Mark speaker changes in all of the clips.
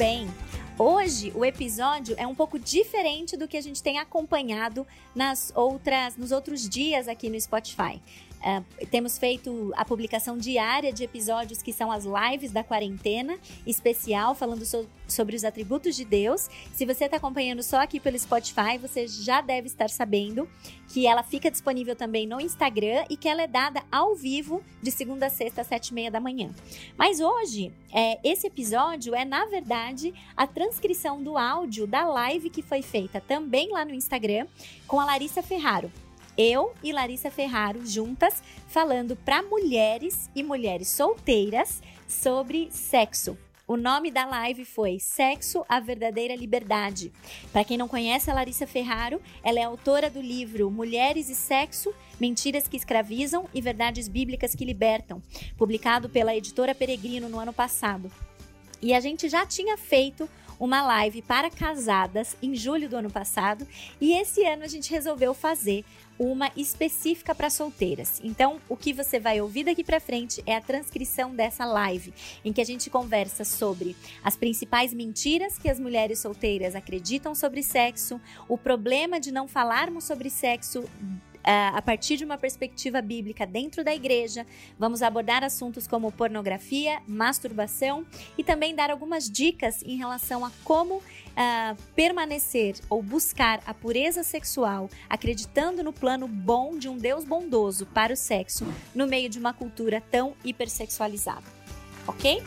Speaker 1: Bem. Hoje o episódio é um pouco diferente do que a gente tem acompanhado nas outras, nos outros dias aqui no Spotify. Uh, temos feito a publicação diária de episódios que são as lives da quarentena especial, falando so sobre os atributos de Deus. Se você está acompanhando só aqui pelo Spotify, você já deve estar sabendo que ela fica disponível também no Instagram e que ela é dada ao vivo de segunda a sexta, às sete e meia da manhã. Mas hoje, é, esse episódio é, na verdade, a transcrição do áudio da live que foi feita também lá no Instagram com a Larissa Ferraro eu e Larissa Ferraro juntas falando para mulheres e mulheres solteiras sobre sexo. O nome da live foi Sexo, a Verdadeira Liberdade. Para quem não conhece a Larissa Ferraro, ela é autora do livro Mulheres e Sexo, Mentiras que Escravizam e Verdades Bíblicas que Libertam, publicado pela editora Peregrino no ano passado. E a gente já tinha feito uma live para casadas em julho do ano passado e esse ano a gente resolveu fazer uma específica para solteiras. Então, o que você vai ouvir daqui para frente é a transcrição dessa live, em que a gente conversa sobre as principais mentiras que as mulheres solteiras acreditam sobre sexo, o problema de não falarmos sobre sexo a partir de uma perspectiva bíblica dentro da igreja. Vamos abordar assuntos como pornografia, masturbação e também dar algumas dicas em relação a como uh, permanecer ou buscar a pureza sexual, acreditando no plano bom de um Deus bondoso para o sexo no meio de uma cultura tão hipersexualizada. Ok?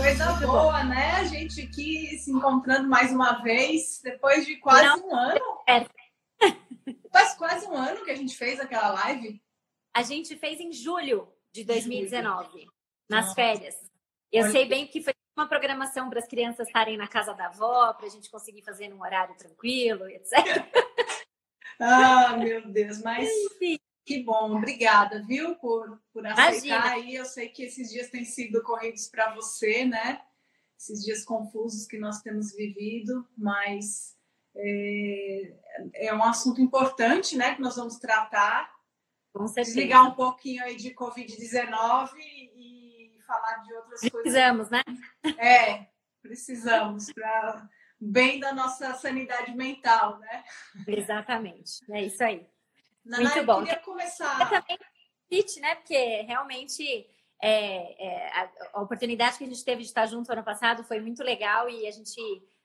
Speaker 2: Coisa boa, né? A gente aqui se encontrando mais uma vez, depois de quase Não, um ano. É. Faz quase um ano que a gente fez aquela live.
Speaker 1: A gente fez em julho de 2019, nas férias. Eu Olha. sei bem que foi uma programação para as crianças estarem na casa da avó, para a gente conseguir fazer num horário tranquilo, etc.
Speaker 2: ah, meu Deus, mas Enfim. Que bom, obrigada, viu, por, por aceitar aí. Eu sei que esses dias têm sido corridos para você, né? Esses dias confusos que nós temos vivido, mas é, é um assunto importante, né? Que nós vamos tratar. Com certeza. Desligar um pouquinho aí de Covid-19 e falar de outras
Speaker 1: precisamos,
Speaker 2: coisas.
Speaker 1: Precisamos, né?
Speaker 2: É, precisamos para bem da nossa sanidade mental, né?
Speaker 1: Exatamente, é isso aí.
Speaker 2: Naná, Muito bom. Eu queria começar.
Speaker 1: também fit, né? Porque realmente é, é, a, a, oportunidade que a gente teve de estar junto ano passado foi muito legal e a gente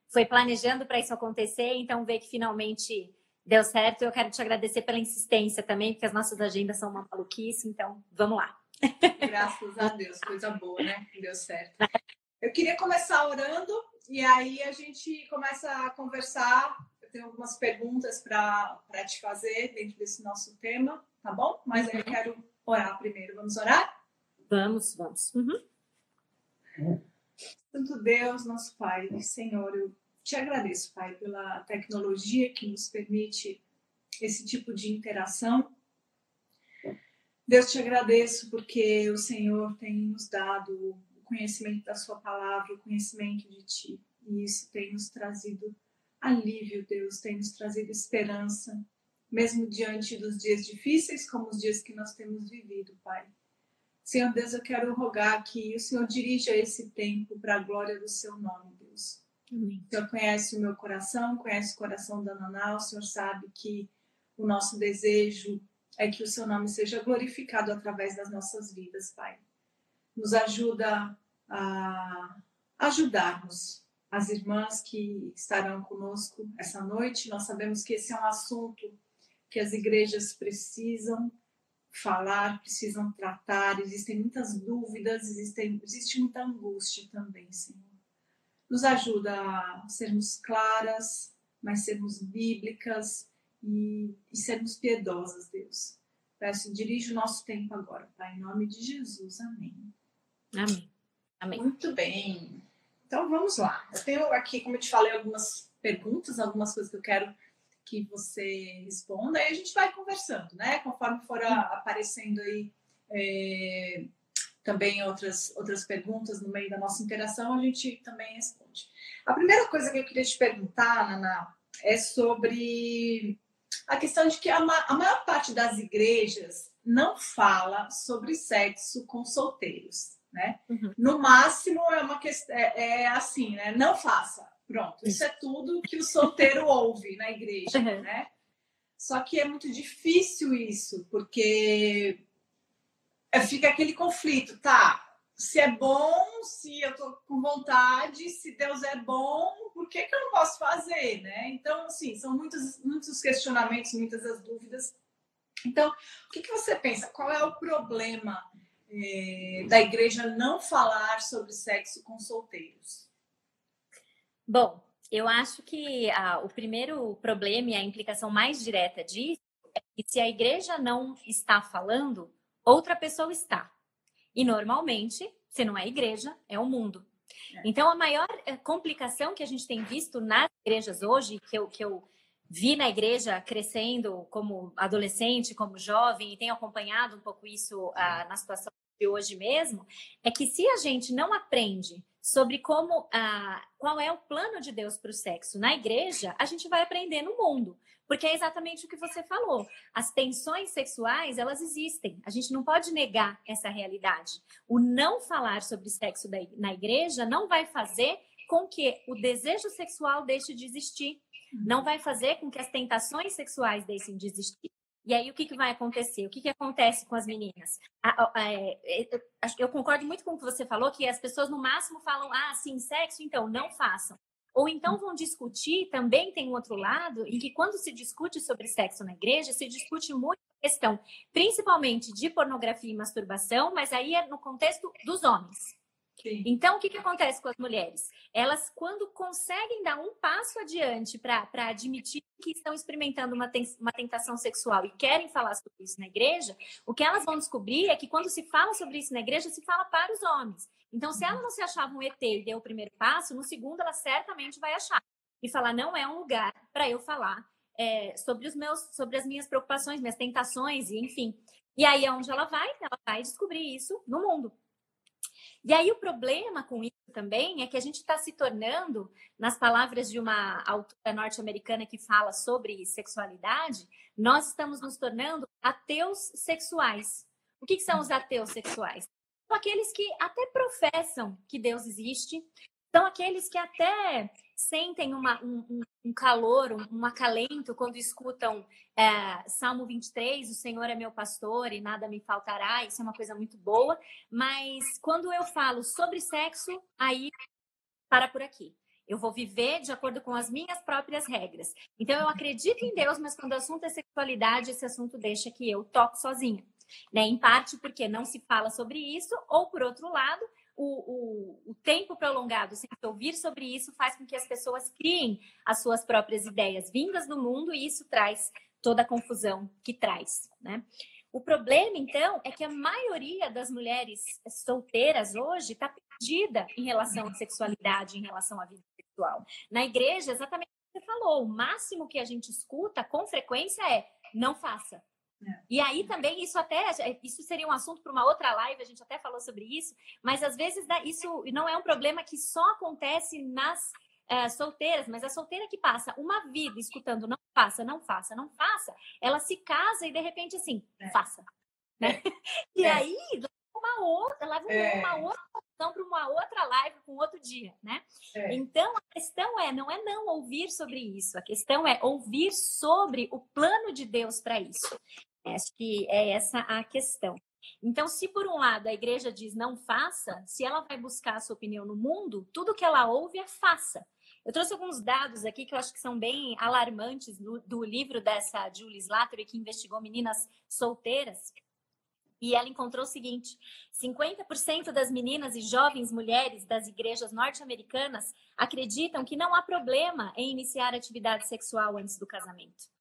Speaker 1: foi planejando para isso acontecer. Então, ver que finalmente deu certo. Eu quero te agradecer pela insistência também, porque as nossas agendas são uma maluquice. Então, vamos lá.
Speaker 2: Graças a Deus, coisa boa, né? Deu certo. Eu queria começar orando e aí a gente começa a conversar tenho algumas perguntas para te fazer dentro desse nosso tema, tá bom? Mas eu quero orar primeiro. Vamos orar?
Speaker 1: Vamos, vamos. Uhum.
Speaker 2: Santo Deus, nosso Pai, Senhor, eu te agradeço, Pai, pela tecnologia que nos permite esse tipo de interação. Deus, te agradeço porque o Senhor tem nos dado o conhecimento da Sua palavra, o conhecimento de Ti, e isso tem nos trazido alívio, Deus, tem nos trazido esperança, mesmo diante dos dias difíceis, como os dias que nós temos vivido, Pai. Senhor Deus, eu quero rogar que o Senhor dirija esse tempo para a glória do seu nome, Deus. Amém. O Senhor conhece o meu coração, conhece o coração da Naná, o Senhor sabe que o nosso desejo é que o seu nome seja glorificado através das nossas vidas, Pai. Nos ajuda a ajudarmos as irmãs que estarão conosco essa noite. Nós sabemos que esse é um assunto que as igrejas precisam falar, precisam tratar. Existem muitas dúvidas, existem, existe muita angústia também, Senhor. Nos ajuda a sermos claras, mas sermos bíblicas e, e sermos piedosas, Deus. Peço, dirige o nosso tempo agora, Pai, em nome de Jesus. Amém.
Speaker 1: Amém. Amém.
Speaker 2: Muito bem. Então vamos lá. Eu tenho aqui, como eu te falei, algumas perguntas, algumas coisas que eu quero que você responda, e a gente vai conversando, né? Conforme for a, aparecendo aí é, também outras, outras perguntas no meio da nossa interação, a gente também responde. A primeira coisa que eu queria te perguntar, Naná, é sobre a questão de que a, ma a maior parte das igrejas não fala sobre sexo com solteiros, né? Uhum. No máximo é uma questão, é, é, assim, né? Não faça. Pronto, isso é tudo que o solteiro ouve na igreja, uhum. né? Só que é muito difícil isso, porque fica aquele conflito, tá? Se é bom, se eu tô com vontade, se Deus é bom, por que, que eu não posso fazer, né? Então, assim, são muitos, muitos questionamentos, muitas as dúvidas. Então, o que, que você pensa? Qual é o problema é, da igreja não falar sobre sexo com solteiros?
Speaker 1: Bom, eu acho que ah, o primeiro problema e a implicação mais direta disso é que se a igreja não está falando, outra pessoa está. E normalmente, se não é igreja, é o mundo. É. Então, a maior eh, complicação que a gente tem visto nas igrejas hoje, que eu, que eu vi na igreja crescendo como adolescente, como jovem, e tenho acompanhado um pouco isso ah, na situação de hoje mesmo, é que se a gente não aprende sobre como ah, qual é o plano de Deus para o sexo na igreja, a gente vai aprender no mundo. Porque é exatamente o que você falou. As tensões sexuais, elas existem. A gente não pode negar essa realidade. O não falar sobre sexo na igreja não vai fazer com que o desejo sexual deixe de existir. Não vai fazer com que as tentações sexuais deixem de existir. E aí, o que, que vai acontecer? O que, que acontece com as meninas? É, eu concordo muito com o que você falou, que as pessoas no máximo falam, ah, sim, sexo, então não façam. Ou então vão discutir, também tem um outro lado, em que quando se discute sobre sexo na igreja, se discute muito a questão, principalmente de pornografia e masturbação, mas aí é no contexto dos homens. Sim. Então, o que, que acontece com as mulheres? Elas, quando conseguem dar um passo adiante para admitir que estão experimentando uma, uma tentação sexual e querem falar sobre isso na igreja, o que elas vão descobrir é que quando se fala sobre isso na igreja, se fala para os homens. Então, se ela não se achava um ET e deu o primeiro passo, no segundo ela certamente vai achar e falar não é um lugar para eu falar é, sobre os meus, sobre as minhas preocupações, minhas tentações e enfim. E aí, aonde ela vai, ela vai descobrir isso no mundo. E aí o problema com isso também é que a gente está se tornando, nas palavras de uma autora norte-americana que fala sobre sexualidade, nós estamos nos tornando ateus sexuais. O que, que são os ateus sexuais? São aqueles que até professam que Deus existe, são aqueles que até sentem uma, um, um, calor, um, um, acalento quando escutam é, Salmo 23, o Senhor é meu pastor e nada me faltará, isso é uma coisa muito boa, mas quando eu falo sobre sexo, aí para por aqui. Eu vou viver de acordo com as minhas próprias regras. Então, eu acredito em Deus, mas quando o assunto é sexualidade, esse assunto deixa que eu toque sozinha. Né? Em parte porque não se fala sobre isso, ou por outro lado, o, o, o tempo prolongado sem ouvir sobre isso faz com que as pessoas criem as suas próprias ideias vindas do mundo e isso traz toda a confusão que traz, né? O problema, então, é que a maioria das mulheres solteiras hoje está perdida em relação à sexualidade, em relação à vida sexual. Na igreja, exatamente o que você falou, o máximo que a gente escuta com frequência é não faça. E aí também isso até isso seria um assunto para uma outra live, a gente até falou sobre isso, mas às vezes isso não é um problema que só acontece nas é, solteiras, mas a solteira que passa uma vida escutando não faça, não faça, não faça, ela se casa e de repente assim, é. faça. Né? É. E é. aí uma outra, leva é. uma outra opção para uma outra live com outro dia, né? É. Então a questão é não é não ouvir sobre isso, a questão é ouvir sobre o plano de Deus para isso. Acho que é essa a questão. Então, se por um lado a igreja diz não faça, se ela vai buscar a sua opinião no mundo, tudo que ela ouve é faça. Eu trouxe alguns dados aqui que eu acho que são bem alarmantes do, do livro dessa Julie Slattery, que investigou meninas solteiras. E ela encontrou o seguinte: 50% das meninas e jovens mulheres das igrejas norte-americanas acreditam que não há problema em iniciar atividade sexual antes do casamento.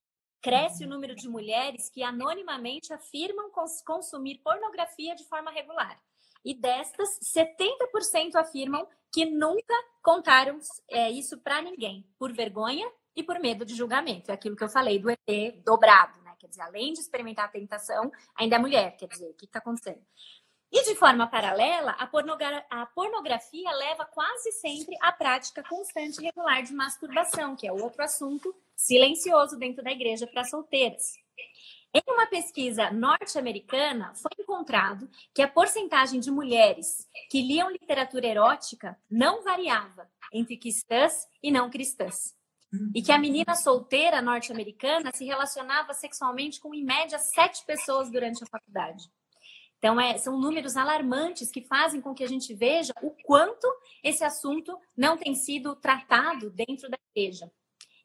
Speaker 1: Cresce o número de mulheres que anonimamente afirmam cons consumir pornografia de forma regular. E destas, 70% afirmam que nunca contaram é, isso para ninguém, por vergonha e por medo de julgamento. É aquilo que eu falei do ET dobrado, né? Quer dizer, além de experimentar a tentação, ainda é mulher. Quer dizer, o que está acontecendo? E de forma paralela, a, pornogra a, pornografia leva quase sempre à prática constante e regular de masturbação, que é outro assunto silencioso dentro da igreja para solteiras. Em uma pesquisa norte-americana, foi encontrado que a porcentagem de mulheres que liam literatura erótica não variava entre cristãs e não cristãs. E que a menina solteira norte-americana se relacionava sexualmente com, em média, sete pessoas durante a faculdade. Então, é, são números alarmantes que fazem com que a gente veja o quanto esse assunto não tem sido tratado dentro da igreja.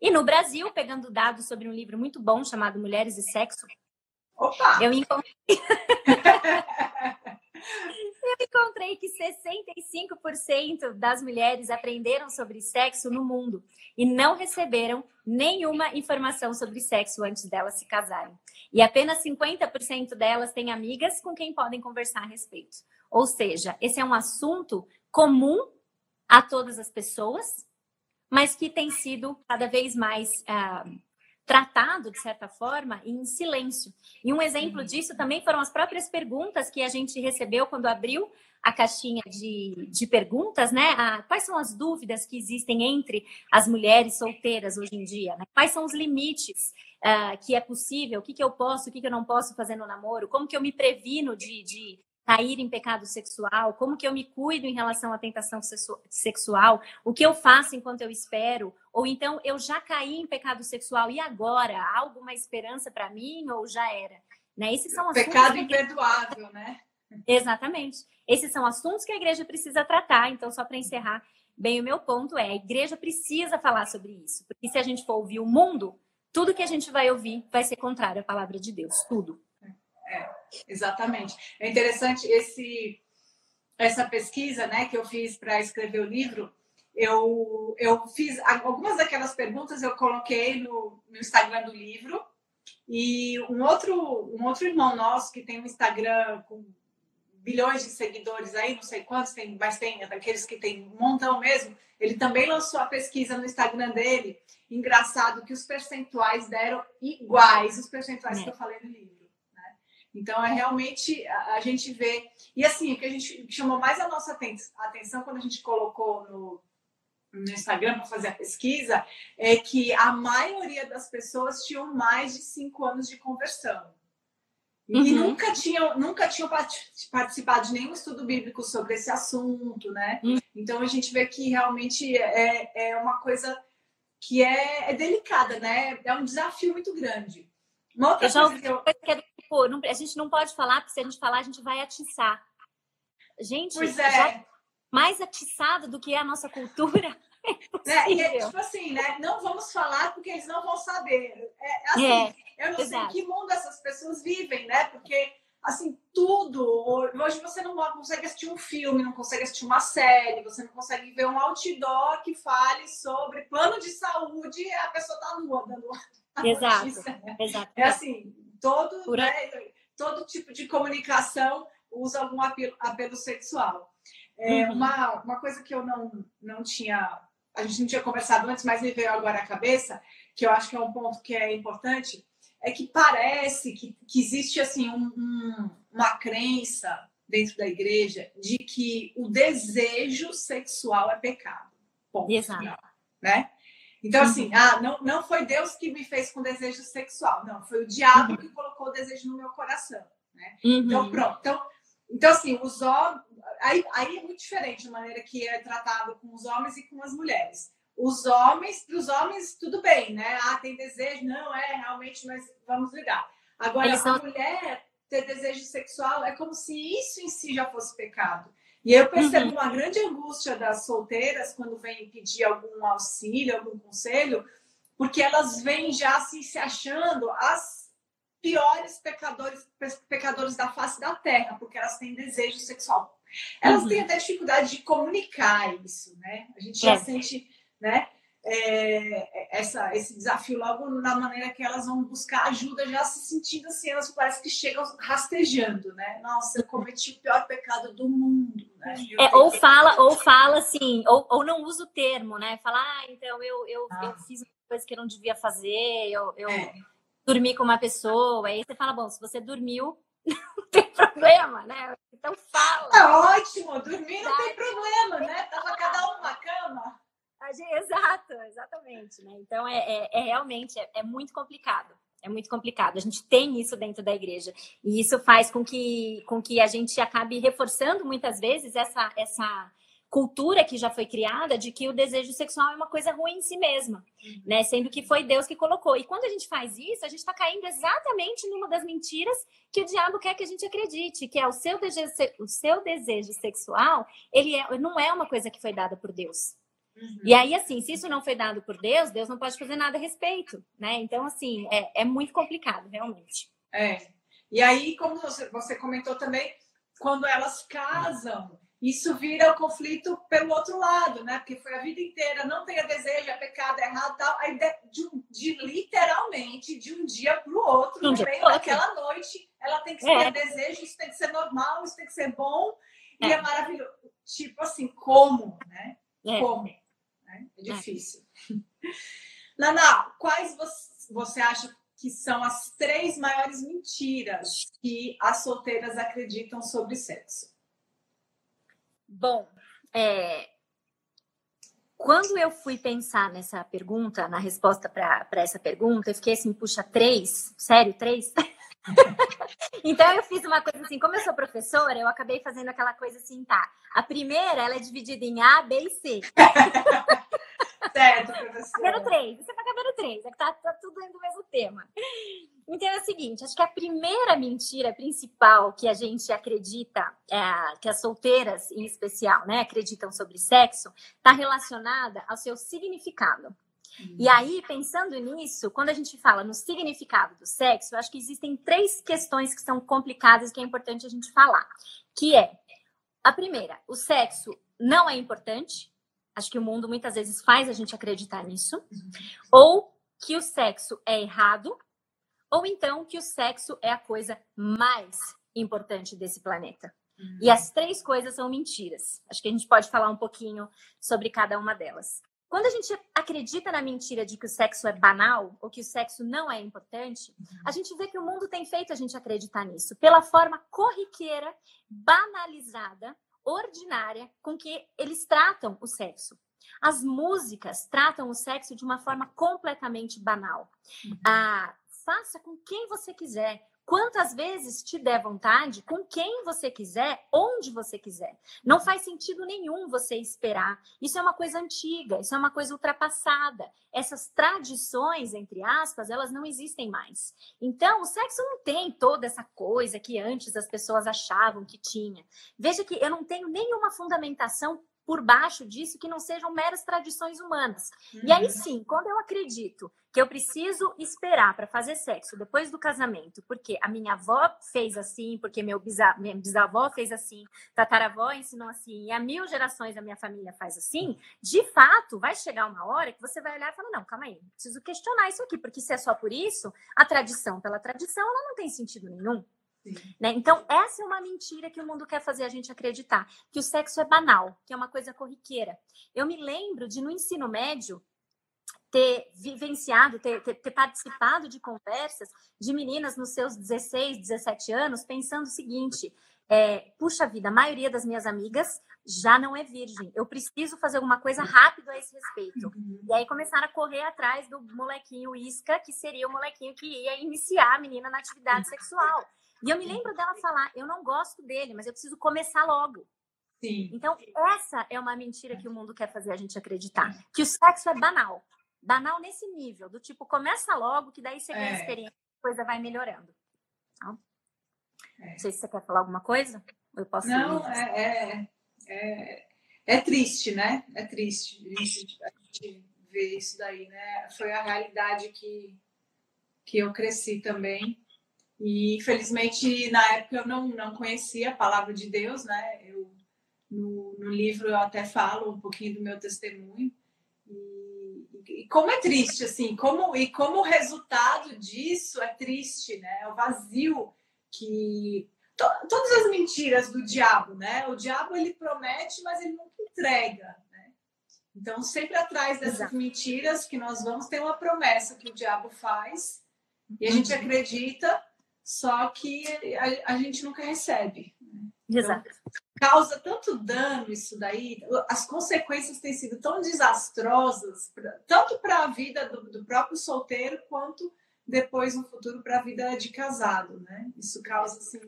Speaker 1: E no Brasil, pegando dados sobre um livro muito bom chamado Mulheres e Sexo,
Speaker 2: Opa!
Speaker 1: eu encontrei. eu encontrei que 65% das mulheres aprenderam sobre sexo no mundo e não receberam nenhuma informação sobre sexo antes delas se casarem. E apenas 50% delas têm amigas com quem podem conversar a respeito. Ou seja, esse é um assunto comum a todas as pessoas, mas que tem sido cada vez mais ah, tratado, de certa forma, em silêncio. E um exemplo disso também foram as próprias perguntas que a gente recebeu quando abriu a caixinha de, de perguntas, né? Ah, quais são as dúvidas que existem entre as mulheres solteiras hoje em dia? Né? Quais são os limites uh, que é possível? O que, que eu posso, o que, que eu não posso fazer no namoro? Como que eu me previno de, de cair em pecado sexual, como que eu me cuido em relação à tentação sexual, o que eu faço enquanto eu espero, ou então eu já caí em pecado sexual e agora há alguma esperança para mim ou já era? Né?
Speaker 2: Esses são pecado imperdoável, né?
Speaker 1: Exatamente. Esses são assuntos que a igreja precisa tratar. Então, só para encerrar, bem o meu ponto é: a igreja precisa falar sobre isso, porque se a gente for ouvir o mundo, tudo que a gente vai ouvir vai ser contrário à palavra de Deus, tudo.
Speaker 2: É, exatamente. É interessante esse essa pesquisa, né, que eu fiz para escrever o livro. Eu, eu fiz algumas daquelas perguntas eu coloquei no, no Instagram do livro e um outro um outro irmão nosso que tem um Instagram com bilhões de seguidores aí, não sei quantos tem, mas tem daqueles que tem um montão mesmo. Ele também lançou a pesquisa no Instagram dele. Engraçado que os percentuais deram iguais os percentuais é. que eu falei no livro. Então, é realmente a, a, gente vê. E assim, o que a gente chamou mais a nossa atenção quando a gente colocou no, no Instagram para fazer a pesquisa é que a maioria das pessoas tinham mais de cinco anos de conversão. Uhum. E nunca tinham, nunca tinham participado de nenhum estudo bíblico sobre esse assunto, né? Uhum. Então a gente vê que realmente é, é uma coisa que é, é delicada, né? É um desafio muito grande.
Speaker 1: Uma outra eu coisa que eu... é Pô, não, a gente não pode falar, porque se a gente falar, a gente vai atiçar. Gente,
Speaker 2: pois é.
Speaker 1: mais atiçado do que é a nossa cultura.
Speaker 2: É, é, e é tipo assim, né? Não vamos falar porque eles não vão saber. É, assim, é, eu não exato. sei em que mundo essas pessoas vivem, né? Porque assim, tudo. Hoje você não consegue assistir um filme, não consegue assistir uma série, você não consegue ver um outdoor que fale sobre plano de saúde e a pessoa tá nua dando
Speaker 1: Exato. Né? Exato.
Speaker 2: É assim, todo, né, todo tipo de comunicação usa algum apelo, apelo sexual. É, uhum. uma, uma coisa que eu não, não tinha, a gente não tinha conversado antes, mas me veio agora à cabeça, que eu acho que é um ponto que é importante, é que parece que, que existe assim um, um, uma crença dentro da igreja de que o desejo sexual é pecado. Ponto. Exato. Né? Então, assim, ah, não, não foi Deus que me fez com desejo sexual, não, foi o diabo uhum. que colocou o desejo no meu coração. Né? Uhum. Então, pronto. Então, então assim, os homens. Aí, aí é muito diferente a maneira que é tratado com os homens e com as mulheres. Os homens, para os homens, tudo bem, né? Ah, tem desejo, não é realmente, mas vamos ligar. Agora, são... a mulher ter desejo sexual é como se isso em si já fosse pecado. E eu percebo uhum. uma grande angústia das solteiras quando vêm pedir algum auxílio, algum conselho, porque elas vêm já assim, se achando as piores pecadores, pecadores da face da terra, porque elas têm desejo sexual. Elas uhum. têm até dificuldade de comunicar isso, né? A gente já é. sente, né? É, essa, esse desafio logo na maneira que elas vão buscar ajuda, já se sentindo assim, elas parece que chegam rastejando, né? Nossa, eu cometi o pior pecado do mundo, né?
Speaker 1: É, ou fala, ou fala assim, ou, ou não usa o termo, né? Fala, ah, então eu, eu, ah. eu fiz uma coisa que eu não devia fazer, eu, eu é. dormi com uma pessoa, aí você fala, bom, se você dormiu, não tem problema, né? Então fala.
Speaker 2: É ótimo, dormir não tem problema, né? Tava cada um na cama.
Speaker 1: Exato, exatamente. Né? Então, é, é, é realmente é, é, muito complicado. É muito complicado. A gente tem isso dentro da igreja. E isso faz com que, com que a gente acabe reforçando muitas vezes essa, essa cultura que já foi criada de que o desejo sexual é uma coisa ruim em si mesma, uhum. né? Sendo que foi Deus que colocou. E quando a gente faz isso, a gente está caindo exatamente numa das mentiras que o diabo quer que a gente acredite, que é o seu desejo, o seu desejo sexual, ele é, não é uma coisa que foi dada por Deus. Uhum. E aí, assim, se isso não foi dado por Deus, Deus não pode fazer nada a respeito, né? Então, assim, é, é muito complicado, realmente.
Speaker 2: É. E aí, como você, você comentou também, quando elas casam, isso vira o conflito pelo outro lado, né? Porque foi a vida inteira, não tenha desejo, é pecado, é errado, tal. Aí de, de, literalmente, de um dia para o outro, um no meio daquela noite, ela tem que ter é. desejo, isso tem que ser normal, isso tem que ser bom, é. e é maravilhoso. Tipo assim, como, né? É. Como? Né? É difícil. É. Nana, quais você acha que são as três maiores mentiras que as solteiras acreditam sobre sexo?
Speaker 1: Bom, é, quando eu fui pensar nessa pergunta, na resposta para essa pergunta, eu fiquei assim, puxa, três? Sério, três? então eu fiz uma coisa assim, como eu sou professora, eu acabei fazendo aquela coisa assim, tá? A primeira, ela é dividida em A, B e C.
Speaker 2: certo, professora.
Speaker 1: Cabendo três, você tá cabendo três, é que tá, tá tudo dentro do mesmo tema. Então é o seguinte, acho que a primeira mentira principal que a gente acredita, é, que as solteiras em especial, né, acreditam sobre sexo, está relacionada ao seu significado. E aí, pensando nisso, quando a gente fala no significado do sexo, eu acho que existem três questões que são complicadas que é importante a gente falar. Que é, a primeira, o sexo não é importante. Acho que o mundo muitas vezes faz a gente acreditar nisso. Ou que o sexo é errado. Ou então que o sexo é a coisa mais importante desse planeta. E as três coisas são mentiras. Acho que a gente pode falar um pouquinho sobre cada uma delas. Quando a gente acredita na mentira de que o sexo é banal ou que o sexo não é importante, uhum. a gente vê que o mundo tem feito a gente acreditar nisso pela forma corriqueira, banalizada, ordinária com que eles tratam o sexo. As músicas tratam o sexo de uma forma completamente banal. Uhum. Ah, faça com quem você quiser, quantas vezes te der vontade, com quem você quiser, onde você quiser. Não faz sentido nenhum você esperar. Isso é uma coisa antiga, isso é uma coisa ultrapassada. Essas tradições, entre aspas, elas não existem mais. Então, o sexo não tem toda essa coisa que antes as pessoas achavam que tinha. Veja que eu não tenho nenhuma fundamentação por baixo disso que não sejam meras tradições humanas. Uhum. E aí uhum. sim, quando eu acredito que eu preciso esperar para fazer sexo depois do casamento, porque a minha avó fez assim, porque meu bisa, minha bisavó fez assim, tataravó ensinou assim, e há mil gerações da minha família faz assim, de fato, vai chegar uma hora que você vai olhar e falar, não, calma aí, preciso questionar isso aqui, porque se é só por isso, a tradição pela tradição, ela não tem sentido nenhum. Né? Então, essa é uma mentira que o mundo quer fazer a gente acreditar, que o sexo é banal, que é uma coisa corriqueira. Eu me lembro de, no ensino médio, ter vivenciado, ter, ter, ter, participado de conversas de meninas nos seus 16, 17 anos, pensando o seguinte: é, puxa vida, a maioria das minhas amigas já não é virgem. Eu preciso fazer alguma coisa rápido a esse respeito. Uhum. E aí começaram a correr atrás do molequinho isca, que seria o molequinho que ia iniciar a menina na atividade sexual. E eu me lembro dela falar: eu não gosto dele, mas eu preciso começar logo.
Speaker 2: Sim.
Speaker 1: Então, essa é uma mentira que o mundo quer fazer a gente acreditar: que o sexo é banal. Banal nesse nível, do tipo, começa logo, que daí você ganha é. experiência, a coisa vai melhorando. Então, é. Não sei se você quer falar alguma coisa. Eu posso
Speaker 2: Não, é, é, é, é, triste, né? É triste a gente ver isso daí, né? Foi a realidade que, que eu cresci também. E infelizmente na época eu não, não conhecia a palavra de Deus, né? Eu, no, no livro eu até falo um pouquinho do meu testemunho. E, como é triste, assim, como, e como o resultado disso é triste, né? É o vazio que. To, todas as mentiras do diabo, né? O diabo ele promete, mas ele nunca entrega, né? Então, sempre atrás dessas Exato. mentiras que nós vamos ter uma promessa que o diabo faz e a gente uhum. acredita, só que a, a gente nunca recebe.
Speaker 1: Exato. Então,
Speaker 2: causa tanto dano isso daí, as consequências têm sido tão desastrosas, tanto para a vida do, do, próprio solteiro, quanto depois no futuro para a vida de casado, né? Isso causa, assim,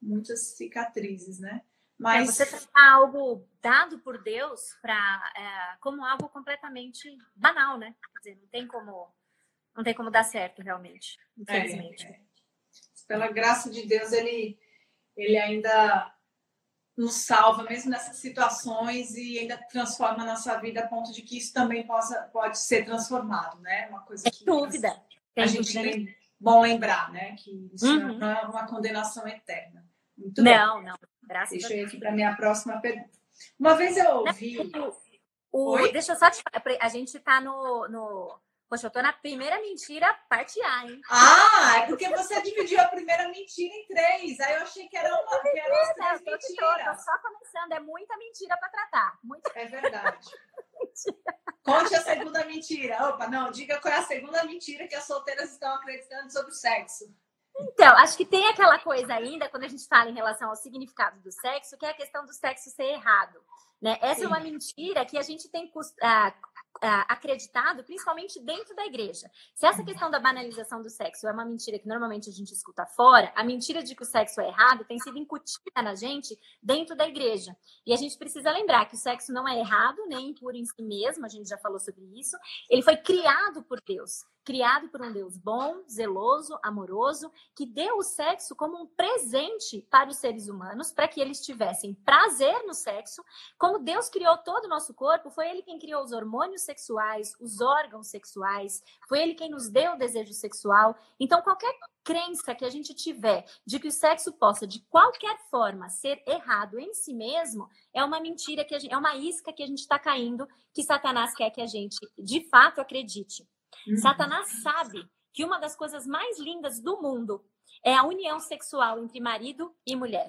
Speaker 2: muitas cicatrizes, né?
Speaker 1: Mas... É, você tratar algo dado por Deus para é, como algo completamente banal, né? Quer dizer, não tem como, não tem como dar certo realmente, infelizmente. É, é.
Speaker 2: Pela graça de Deus, ele, ele ainda nos salva mesmo nessas situações e ainda transforma a nossa vida a ponto de que isso também possa pode ser transformado, né? Uma coisa que
Speaker 1: Sem dúvida.
Speaker 2: a gente tem bom lembrar, né? Que isso uhum. não é uma condenação eterna.
Speaker 1: Muito não, bem. não.
Speaker 2: Graças Deixa eu ir aqui para minha próxima pergunta. Uma vez eu ouvi.
Speaker 1: O, o, deixa eu só te falar, a gente está no, no Poxa, eu tô na primeira mentira, parte A, hein?
Speaker 2: Ah, é porque você dividiu a primeira mentira em três. Aí eu achei que era uma, que eram as três mentiras.
Speaker 1: Tô só começando, é muita mentira para tratar. Muita...
Speaker 2: É verdade. Conte a segunda mentira. Opa, não, diga qual é a segunda mentira que as solteiras estão acreditando sobre o sexo.
Speaker 1: Então, acho que tem aquela coisa ainda, quando a gente fala em relação ao significado do sexo, que é a questão do sexo ser errado. Né? Essa Sim. é uma mentira que a gente tem uh, acreditado, principalmente dentro da igreja. Se essa questão da banalização do sexo é uma mentira que normalmente a gente escuta fora, a mentira de que o sexo é errado tem sido incutida na gente dentro da igreja. E a gente precisa lembrar que o sexo não é errado, nem impuro em si mesmo, a gente já falou sobre isso. Ele foi criado por Deus criado por um Deus bom, zeloso, amoroso, que deu o sexo como um presente para os seres humanos, para que eles tivessem prazer no sexo. Como Deus criou todo o nosso corpo, foi Ele quem criou os hormônios sexuais, os órgãos sexuais, foi Ele quem nos deu o desejo sexual. Então, qualquer crença que a gente tiver de que o sexo possa, de qualquer forma, ser errado em si mesmo, é uma mentira, que gente, é uma isca que a gente está caindo, que Satanás quer que a gente, de fato, acredite. Uhum. Satanás sabe que uma das coisas mais lindas do mundo é a união sexual entre marido e mulher.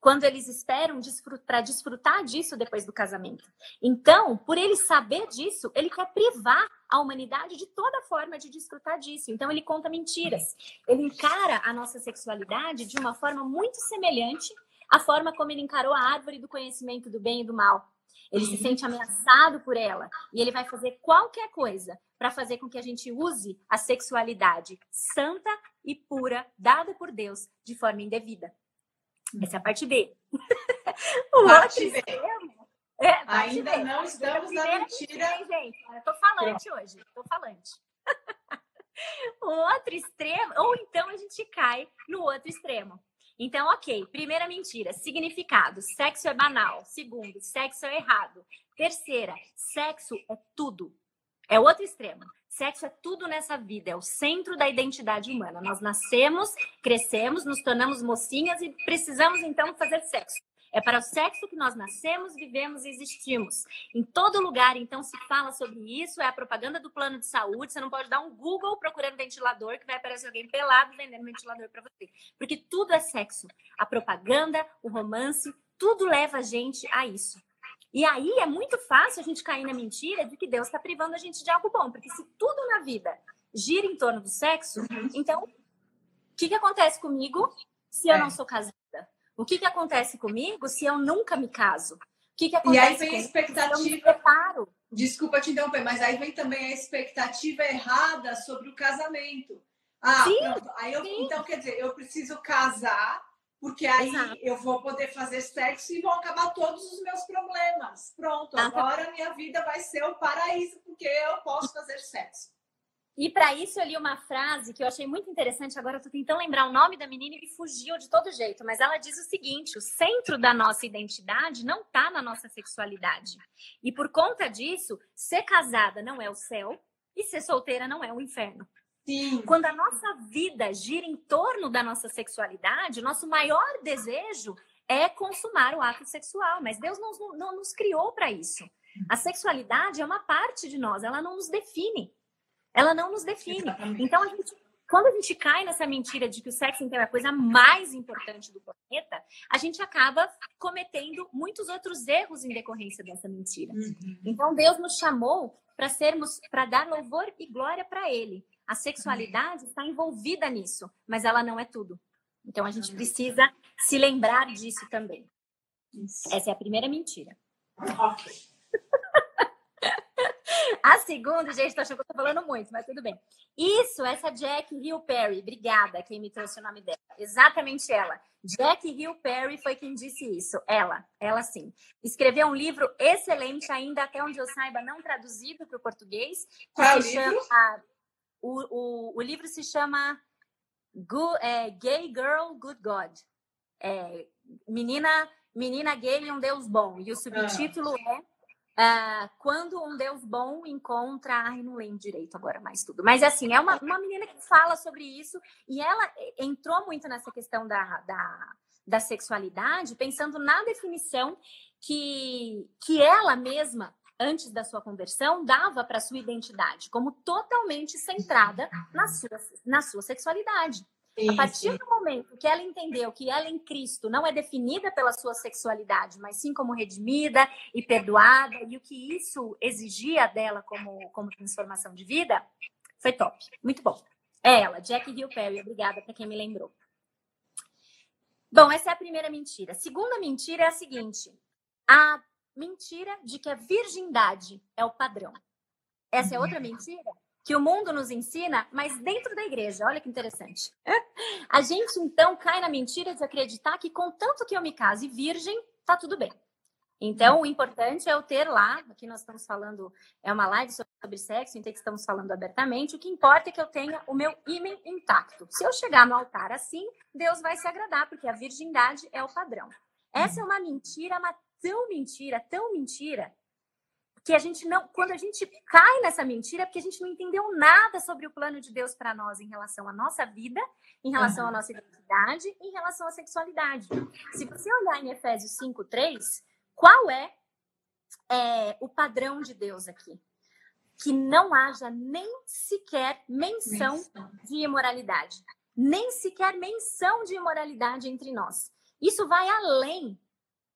Speaker 1: Quando eles esperam para desfrutar disso depois do casamento. Então, por ele saber disso, ele quer privar a humanidade de toda forma de desfrutar disso. Então, ele conta mentiras. Ele encara a nossa sexualidade de uma forma muito semelhante à forma como ele encarou a árvore do conhecimento do bem e do mal. Ele se sente ameaçado por ela e ele vai fazer qualquer coisa para fazer com que a gente use a sexualidade santa e pura dada por Deus de forma indevida. Essa é a parte B.
Speaker 2: o parte outro B. extremo. É, Ainda B. não estamos na mentira.
Speaker 1: gente, eu tô falante hoje, tô falante. o outro extremo, ou então a gente cai no outro extremo. Então, ok, primeira mentira, significado, sexo é banal. Segundo, sexo é errado. Terceira, sexo é tudo. É outro extremo. Sexo é tudo nessa vida, é o centro da identidade humana. Nós nascemos, crescemos, nos tornamos mocinhas e precisamos então fazer sexo. É para o sexo que nós nascemos, vivemos e existimos. Em todo lugar, então, se fala sobre isso. É a propaganda do plano de saúde. Você não pode dar um Google procurando ventilador, que vai aparecer alguém pelado vendendo ventilador para você. Porque tudo é sexo. A propaganda, o romance, tudo leva a gente a isso. E aí é muito fácil a gente cair na mentira de que Deus está privando a gente de algo bom. Porque se tudo na vida gira em torno do sexo, então o que, que acontece comigo se eu é. não sou casada? O que, que acontece comigo se eu nunca me caso? O que, que acontece
Speaker 2: e aí vem a expectativa. Desculpa te interromper, mas aí vem também a expectativa errada sobre o casamento. Ah, sim, pronto. Aí eu, então, quer dizer, eu preciso casar, porque aí Exato. eu vou poder fazer sexo e vão acabar todos os meus problemas. Pronto, agora a minha vida vai ser o paraíso, porque eu posso fazer sexo.
Speaker 1: E para isso eu li uma frase que eu achei muito interessante. Agora eu tô tentando lembrar o nome da menina e me fugiu de todo jeito. Mas ela diz o seguinte: o centro da nossa identidade não está na nossa sexualidade. E por conta disso, ser casada não é o céu e ser solteira não é o inferno.
Speaker 2: Sim.
Speaker 1: Quando a nossa vida gira em torno da nossa sexualidade, o nosso maior desejo é consumar o ato sexual. Mas Deus não, não nos criou para isso. A sexualidade é uma parte de nós, ela não nos define. Ela não nos define. Então, a gente, quando a gente cai nessa mentira de que o sexo então é a coisa mais importante do planeta, a gente acaba cometendo muitos outros erros em decorrência dessa mentira. Uhum. Então, Deus nos chamou para sermos, para dar louvor e glória para Ele. A sexualidade está envolvida nisso, mas ela não é tudo. Então a gente precisa se lembrar disso também. Isso. Essa é a primeira mentira. Ok. A segunda, gente, tô achando que eu tô falando muito, mas tudo bem. Isso, essa Jack Hill Perry, obrigada, quem me trouxe o nome dela. Exatamente ela. Jack Hill Perry foi quem disse isso. Ela, ela sim. Escreveu um livro excelente, ainda até onde eu saiba, não traduzido para o português.
Speaker 2: Qual se livro?
Speaker 1: Chama, o, o, o livro se chama Good, é, Gay Girl, Good God. É, menina, menina gay e um Deus bom. E o subtítulo ah. é uh, Quando um Deus bom encontra. Ai, não lembro direito agora mais tudo. Mas assim, é uma, uma menina que fala sobre isso e ela entrou muito nessa questão da, da, da sexualidade, pensando na definição que, que ela mesma antes da sua conversão, dava para sua identidade como totalmente centrada na sua, na sua sexualidade. A partir do momento que ela entendeu que ela em Cristo não é definida pela sua sexualidade, mas sim como redimida e perdoada, e o que isso exigia dela como, como transformação de vida, foi top. Muito bom. É ela, Jack Hill Perry. Obrigada para quem me lembrou. Bom, essa é a primeira mentira. A segunda mentira é a seguinte: a mentira de que a virgindade é o padrão. Essa é outra mentira que o mundo nos ensina, mas dentro da igreja. Olha que interessante. A gente então cai na mentira de acreditar que contanto que eu me case virgem, tá tudo bem. Então, o importante é eu ter lá, aqui nós estamos falando, é uma live sobre sexo, então estamos falando abertamente, o que importa é que eu tenha o meu ímã intacto. Se eu chegar no altar assim, Deus vai se agradar, porque a virgindade é o padrão. Essa é uma mentira, uma tão mentira, tão mentira, que a gente não, quando a gente cai nessa mentira, é porque a gente não entendeu nada sobre o plano de Deus para nós em relação à nossa vida, em relação uhum. à nossa identidade, em relação à sexualidade. Se você olhar em Efésios 5, 3, qual é, é o padrão de Deus aqui? Que não haja nem sequer menção, menção de imoralidade. Nem sequer menção de imoralidade entre nós. Isso vai além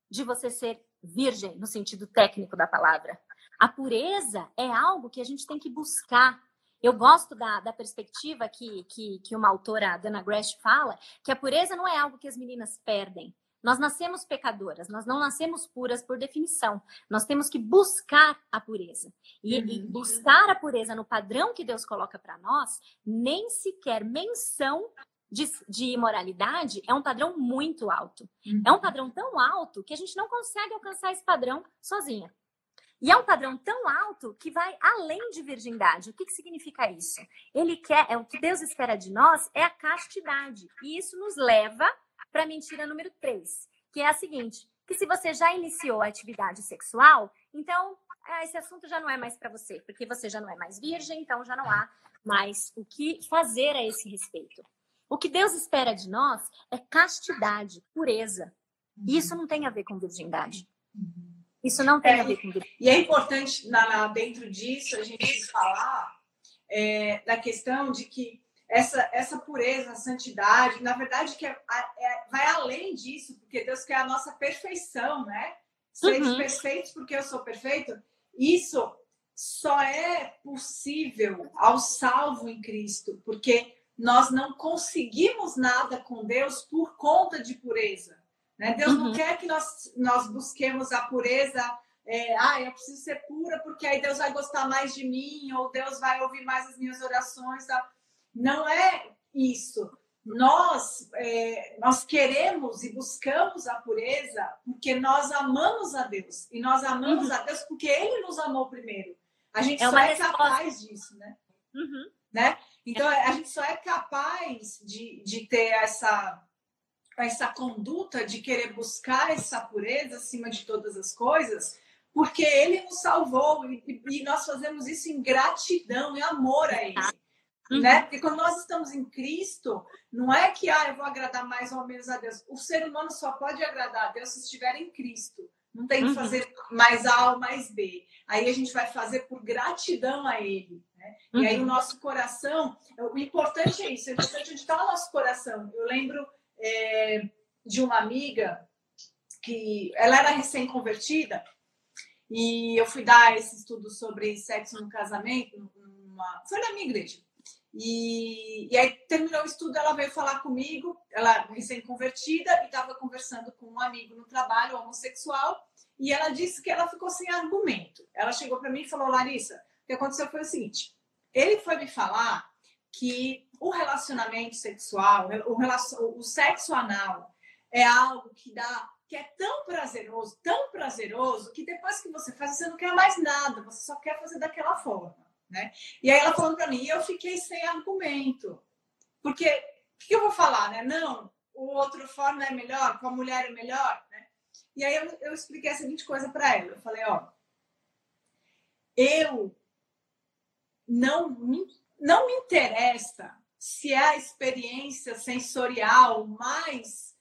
Speaker 1: de você ser virgem, no sentido técnico da palavra. A pureza é algo que a gente tem que buscar. Eu gosto da, da perspectiva que, que, que uma autora, Dana Gresh, fala, que a pureza não é algo que as meninas perdem. Nós nascemos pecadoras, nós não nascemos puras por definição. Nós temos que buscar a pureza. E, uhum. e buscar a pureza no padrão que Deus coloca para nós, nem sequer menção de, de, imoralidade é um padrão muito alto. Uhum. É um padrão tão alto que a gente não consegue alcançar esse padrão sozinha. E é um padrão tão alto que vai além de virgindade. O que, que significa isso? Ele quer, é o que Deus espera de nós é a castidade. E isso nos leva para a mentira número 3, que é a seguinte: que se você já iniciou a atividade sexual, então é, esse assunto já não é mais para você, porque você já não é mais virgem, então já não há mais o que fazer a esse respeito. O que Deus espera de nós é castidade, pureza. E isso não tem a ver com virgindade. Isso não tem é, a ver com.
Speaker 2: E é importante, na, dentro disso, a gente falar é, da questão de que essa, essa pureza, a santidade, na verdade, que é, é, vai além disso, porque Deus quer a nossa perfeição, né? Ser uhum. perfeitos porque eu sou perfeito. Isso só é possível ao salvo em Cristo, porque nós não conseguimos nada com Deus por conta de pureza. Né? Deus uhum. não quer que nós, nós busquemos a pureza. É, ah, eu preciso ser pura porque aí Deus vai gostar mais de mim ou Deus vai ouvir mais as minhas orações. Tá? Não é isso. Nós, é, nós queremos e buscamos a pureza porque nós amamos a Deus. E nós amamos uhum. a Deus porque Ele nos amou primeiro. A gente é só é capaz disso, né? Uhum. né? Então, a gente só é capaz de, de ter essa, essa conduta de querer buscar essa pureza acima de todas as coisas, porque ele nos salvou e, e nós fazemos isso em gratidão e amor a ele. Uhum. Né? Porque quando nós estamos em Cristo, não é que ah, eu vou agradar mais ou menos a Deus. O ser humano só pode agradar a Deus se estiver em Cristo. Não tem que uhum. fazer mais A ou mais B. Aí a gente vai fazer por gratidão a Ele. Né? Uhum. E aí o uhum. nosso coração, o importante é isso, é importante onde está o nosso coração. Eu lembro é, de uma amiga que ela era recém-convertida e eu fui dar esse estudo sobre sexo no casamento, numa, foi na minha igreja. E, e aí terminou o estudo, ela veio falar comigo, ela recém-convertida, e estava conversando com um amigo no trabalho, homossexual, e ela disse que ela ficou sem argumento. Ela chegou para mim e falou: Larissa, o que aconteceu foi o seguinte: ele foi me falar que o relacionamento sexual, o, relacion, o sexo anal, é algo que dá que é tão prazeroso, tão prazeroso, que depois que você faz, você não quer mais nada, você só quer fazer daquela forma né? E aí ela falando para mim, e eu fiquei sem argumento. Porque o que eu vou falar, né? Não, o outro forma é melhor, com a mulher é melhor, né? E aí eu, eu expliquei a seguinte coisa para ela. Eu falei, ó, eu não me, não me interessa se é a experiência sensorial mais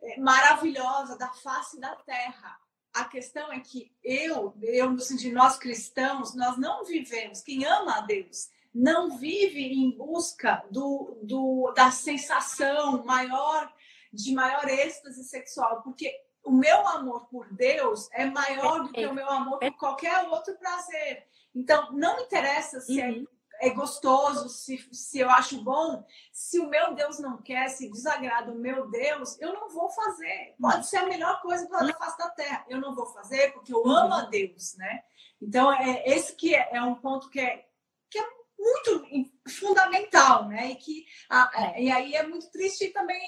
Speaker 2: eh, maravilhosa da face da Terra. A questão é que eu, eu no sentido nós cristãos, nós não vivemos, quem ama a Deus, não vive em busca do, do, da sensação maior, de maior êxtase sexual, porque o meu amor por Deus é maior do que o meu amor por qualquer outro prazer. Então, não interessa se é uhum é gostoso, se, se eu acho bom, se o meu Deus não quer, se desagrada o meu Deus, eu não vou fazer. Pode ser a melhor coisa para a face da terra. Eu não vou fazer porque eu amo a Deus, né? Então, é, esse que é, é um ponto que é, que é muito fundamental, né? E, que, a, é. e aí é muito triste também,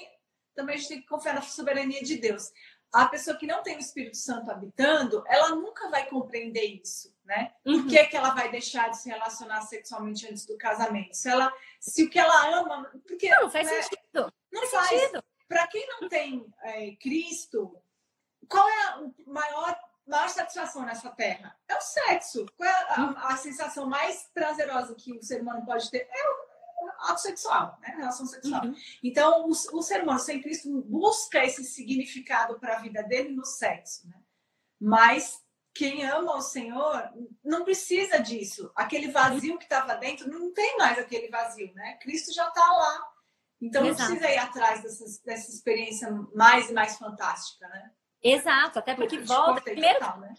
Speaker 2: também a gente tem que confiar na soberania de Deus. A pessoa que não tem o Espírito Santo habitando, ela nunca vai compreender isso né? Uhum. Por que, que ela vai deixar de se relacionar sexualmente antes do casamento? Se ela, se o que ela ama, porque
Speaker 1: não faz né? sentido.
Speaker 2: Não faz. faz. Para quem não tem é, Cristo, qual é a maior maior satisfação nessa terra? É o sexo. Qual é a, uhum. a, sensação mais prazerosa que o ser humano pode ter? É o ato sexual, né? relação sexual. Uhum. Então, o, o, ser humano sem Cristo busca esse significado para a vida dele no sexo, né? Mas quem ama o Senhor não precisa disso. Aquele vazio que estava dentro, não tem mais aquele vazio, né? Cristo já está lá. Então Exato. não precisa ir atrás dessas, dessa experiência mais e mais fantástica, né?
Speaker 1: Exato, até porque volta. Primeiro, total, né?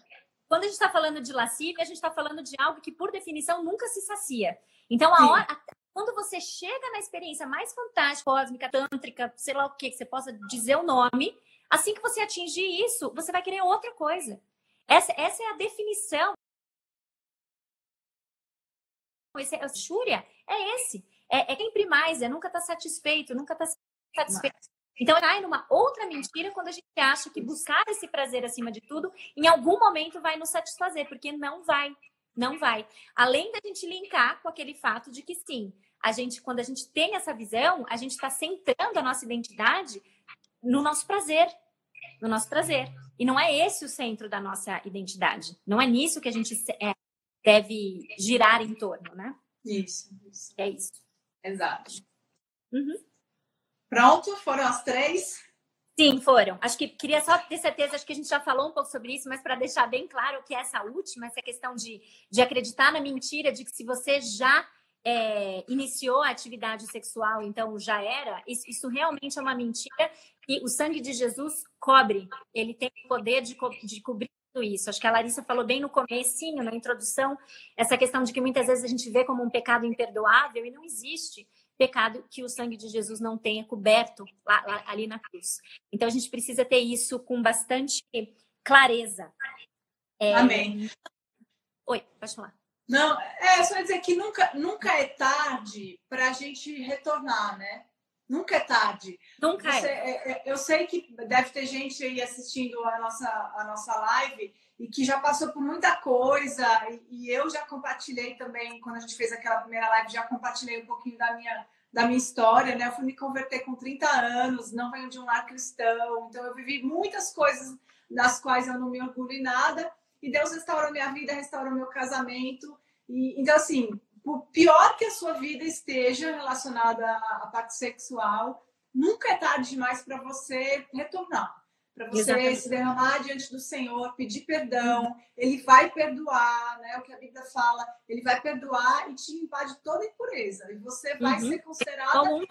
Speaker 1: quando a gente está falando de lascívia, a gente está falando de algo que, por definição, nunca se sacia. Então, a hora, quando você chega na experiência mais fantástica, cósmica, tântrica, sei lá o que, que você possa dizer o nome, assim que você atingir isso, você vai querer outra coisa. Essa, essa é a definição. Esse, a Xúria é esse. É, é sempre mais, é nunca estar tá satisfeito, nunca estar tá satisfeito. Então, cai numa outra mentira quando a gente acha que buscar esse prazer acima de tudo, em algum momento vai nos satisfazer, porque não vai. Não vai. Além da gente linkar com aquele fato de que sim, a gente, quando a gente tem essa visão, a gente está centrando a nossa identidade no nosso prazer. No nosso prazer. E não é esse o centro da nossa identidade. Não é nisso que a gente é, deve girar em torno, né?
Speaker 2: Isso. isso.
Speaker 1: É isso.
Speaker 2: Exato. Uhum. Pronto? Foram as três?
Speaker 1: Sim, foram. Acho que queria só ter certeza, acho que a gente já falou um pouco sobre isso, mas para deixar bem claro que essa última, essa questão de, de acreditar na mentira, de que se você já é, iniciou a atividade sexual, então já era, isso, isso realmente é uma mentira e o sangue de Jesus cobre, ele tem o poder de, co de cobrir tudo isso. Acho que a Larissa falou bem no comecinho, na introdução, essa questão de que muitas vezes a gente vê como um pecado imperdoável e não existe pecado que o sangue de Jesus não tenha coberto lá, lá, ali na cruz. Então a gente precisa ter isso com bastante clareza.
Speaker 2: É... Amém.
Speaker 1: Oi, pode falar.
Speaker 2: Não, é só dizer que nunca, nunca é tarde para a gente retornar, né? Nunca é tarde.
Speaker 1: Nunca Você,
Speaker 2: é. é. é. Eu sei que deve ter gente aí assistindo a nossa, a nossa live e que já passou por muita coisa. E, e, eu já compartilhei também, quando a gente fez aquela primeira live, já compartilhei um pouquinho da minha, da minha história, né? Eu fui me converter com 30 anos, não venho de um lar cristão. Então, eu vivi muitas coisas das quais eu não me orgulho em nada. E Deus restaurou minha vida, restaurou meu casamento. E, então, assim, por pior que a sua vida esteja relacionada à parte sexual, nunca é tarde demais para você retornar. para você Exatamente. se derramar diante do Senhor, pedir perdão, ele vai perdoar, né? O que a Bíblia fala, ele vai perdoar e te limpar de toda impureza. E você vai uhum. ser considerada como,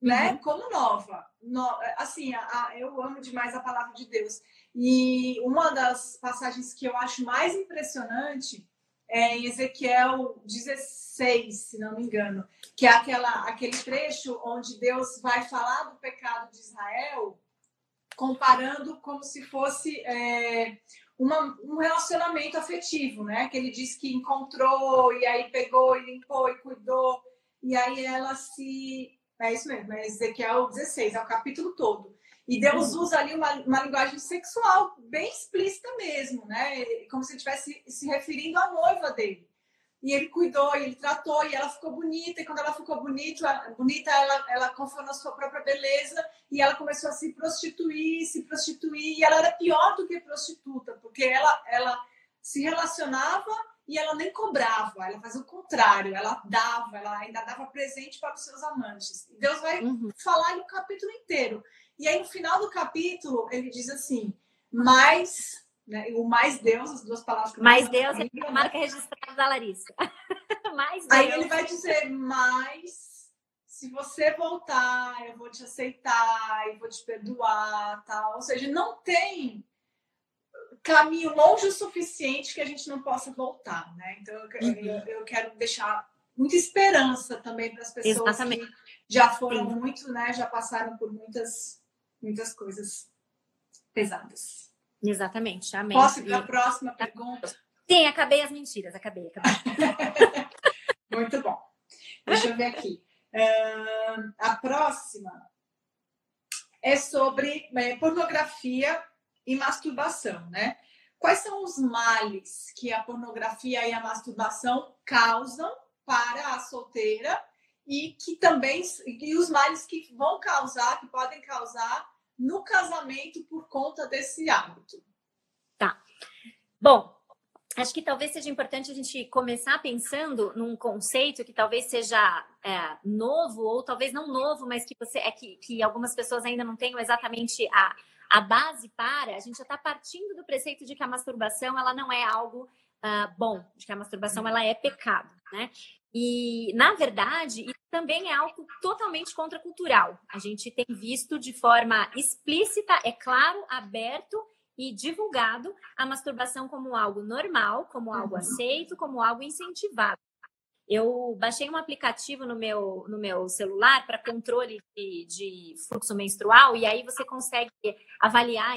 Speaker 2: né? Uhum. como nova. No, assim, a, a, eu amo demais a palavra de Deus. E uma das passagens que eu acho mais impressionante é em Ezequiel 16, se não me engano, que é aquela, aquele trecho onde Deus vai falar do pecado de Israel comparando como se fosse é, uma, um relacionamento afetivo, né? Que ele diz que encontrou e aí pegou e limpou e cuidou e aí ela se é isso mesmo, é Ezequiel 16, é o capítulo todo. E Deus usa ali uma, uma linguagem sexual bem explícita mesmo, né? Como se ele estivesse se referindo à noiva dele e ele cuidou, e ele tratou, e ela ficou bonita, e quando ela ficou bonita, bonita ela, ela confiou na sua própria beleza, e ela começou a se prostituir, se prostituir, e ela era pior do que prostituta, porque ela, ela se relacionava e ela nem cobrava, ela fazia o contrário, ela dava, ela ainda dava presente para os seus amantes. E Deus vai uhum. falar no capítulo inteiro. E aí, no final do capítulo, ele diz assim, mas né? O mais Deus, as duas palavras que
Speaker 1: Mais Deus é a marca registrada da Larissa.
Speaker 2: mais Deus. Aí ele vai dizer, mas se você voltar, eu vou te aceitar, eu vou te perdoar, tal. Ou seja, não tem caminho longe o suficiente que a gente não possa voltar, né? Então eu, uhum. eu quero deixar muita esperança também para as pessoas Exatamente. que já foram Sim. muito, né? Já passaram por muitas, muitas coisas pesadas.
Speaker 1: Exatamente, amém.
Speaker 2: Posso ir para a próxima pergunta?
Speaker 1: Sim, acabei as mentiras, acabei, acabei.
Speaker 2: Muito bom. Deixa eu ver aqui. Uh, a próxima é sobre é, pornografia e masturbação, né? Quais são os males que a pornografia e a masturbação causam para a solteira e que também e os males que vão causar, que podem causar no casamento por conta desse hábito.
Speaker 1: Tá. Bom, acho que talvez seja importante a gente começar pensando num conceito que talvez seja é, novo, ou talvez não novo, mas que você é que, que algumas pessoas ainda não tenham exatamente a, a base para. A gente já está partindo do preceito de que a masturbação ela não é algo uh, bom, de que a masturbação ela é pecado, né? E, na verdade, isso também é algo totalmente contracultural. A gente tem visto de forma explícita, é claro, aberto e divulgado a masturbação como algo normal, como algo uhum. aceito, como algo incentivado. Eu baixei um aplicativo no meu, no meu celular para controle de, de, fluxo menstrual, e aí você consegue avaliar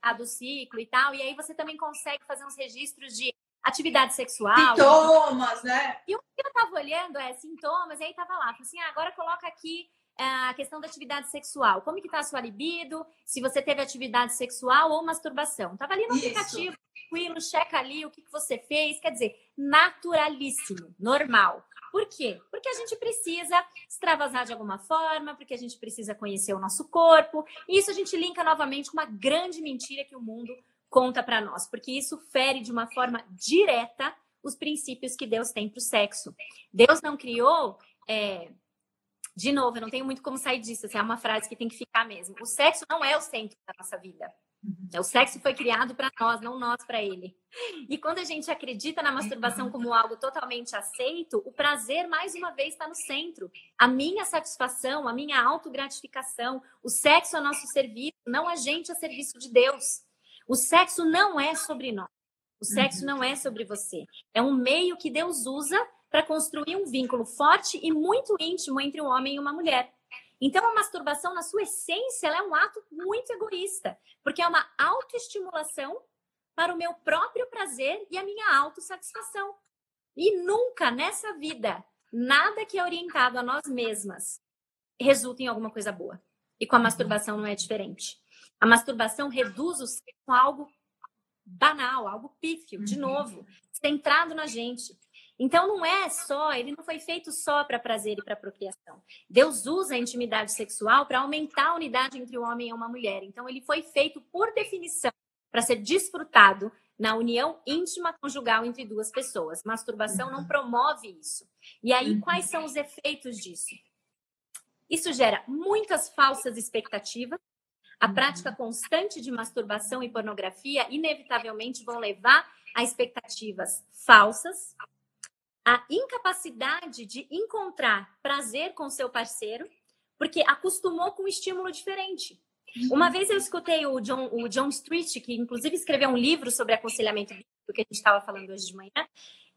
Speaker 1: a do ciclo e tal, e aí você também consegue fazer uns registros de atividade sexual.
Speaker 2: Sintomas, né?
Speaker 1: E o que eu tava olhando é sintomas, e aí tava lá, assim, ah, agora coloca aqui é, a questão da atividade sexual. Como que tá a sua libido? Se você teve atividade sexual ou masturbação. Tava ali no Isso. aplicativo, tranquilo, checa ali o que, que você fez. Quer dizer, naturalíssimo, normal. Por quê? Porque a gente precisa extravasar de alguma forma, porque a gente precisa conhecer o nosso corpo. E isso a gente linka novamente com uma grande mentira que o mundo conta para nós, porque isso fere de uma forma direta os princípios que Deus tem para o sexo. Deus não criou. É... De novo, eu não tenho muito como sair disso. Essa é uma frase que tem que ficar mesmo. O sexo não é o centro da nossa vida. Uhum. O sexo foi criado para nós, não nós para ele. E quando a gente acredita na masturbação como algo totalmente aceito, o prazer, mais uma vez, está no centro. A minha satisfação, a minha autogratificação, o sexo a nosso serviço, não a gente a serviço de Deus. O sexo não é sobre nós. O sexo não é sobre você. É um meio que Deus usa para construir um vínculo forte e muito íntimo entre um homem e uma mulher. Então, a masturbação, na sua essência, é um ato muito egoísta, porque é uma autoestimulação para o meu próprio prazer e a minha autossatisfação. E nunca nessa vida, nada que é orientado a nós mesmas resulta em alguma coisa boa. E com a masturbação não é diferente. A masturbação reduz o sexo a algo banal, algo pífio, de uhum. novo, centrado na gente. Então não é só, ele não foi feito só para prazer e para procriação. Deus usa a intimidade sexual para aumentar a unidade entre o homem e uma mulher. Então ele foi feito por definição para ser desfrutado na união íntima conjugal entre duas pessoas. Masturbação não uhum. promove isso. E aí uhum. quais são os efeitos disso? Isso gera muitas falsas expectativas A prática constante de masturbação e pornografia inevitavelmente vão levar a expectativas falsas, a incapacidade de encontrar prazer com seu parceiro, porque acostumou com um estímulo diferente. Uma uhum. vez eu escutei o John, o John Street, que inclusive escreveu um livro sobre aconselhamento bíblico que a gente estava falando hoje de manhã.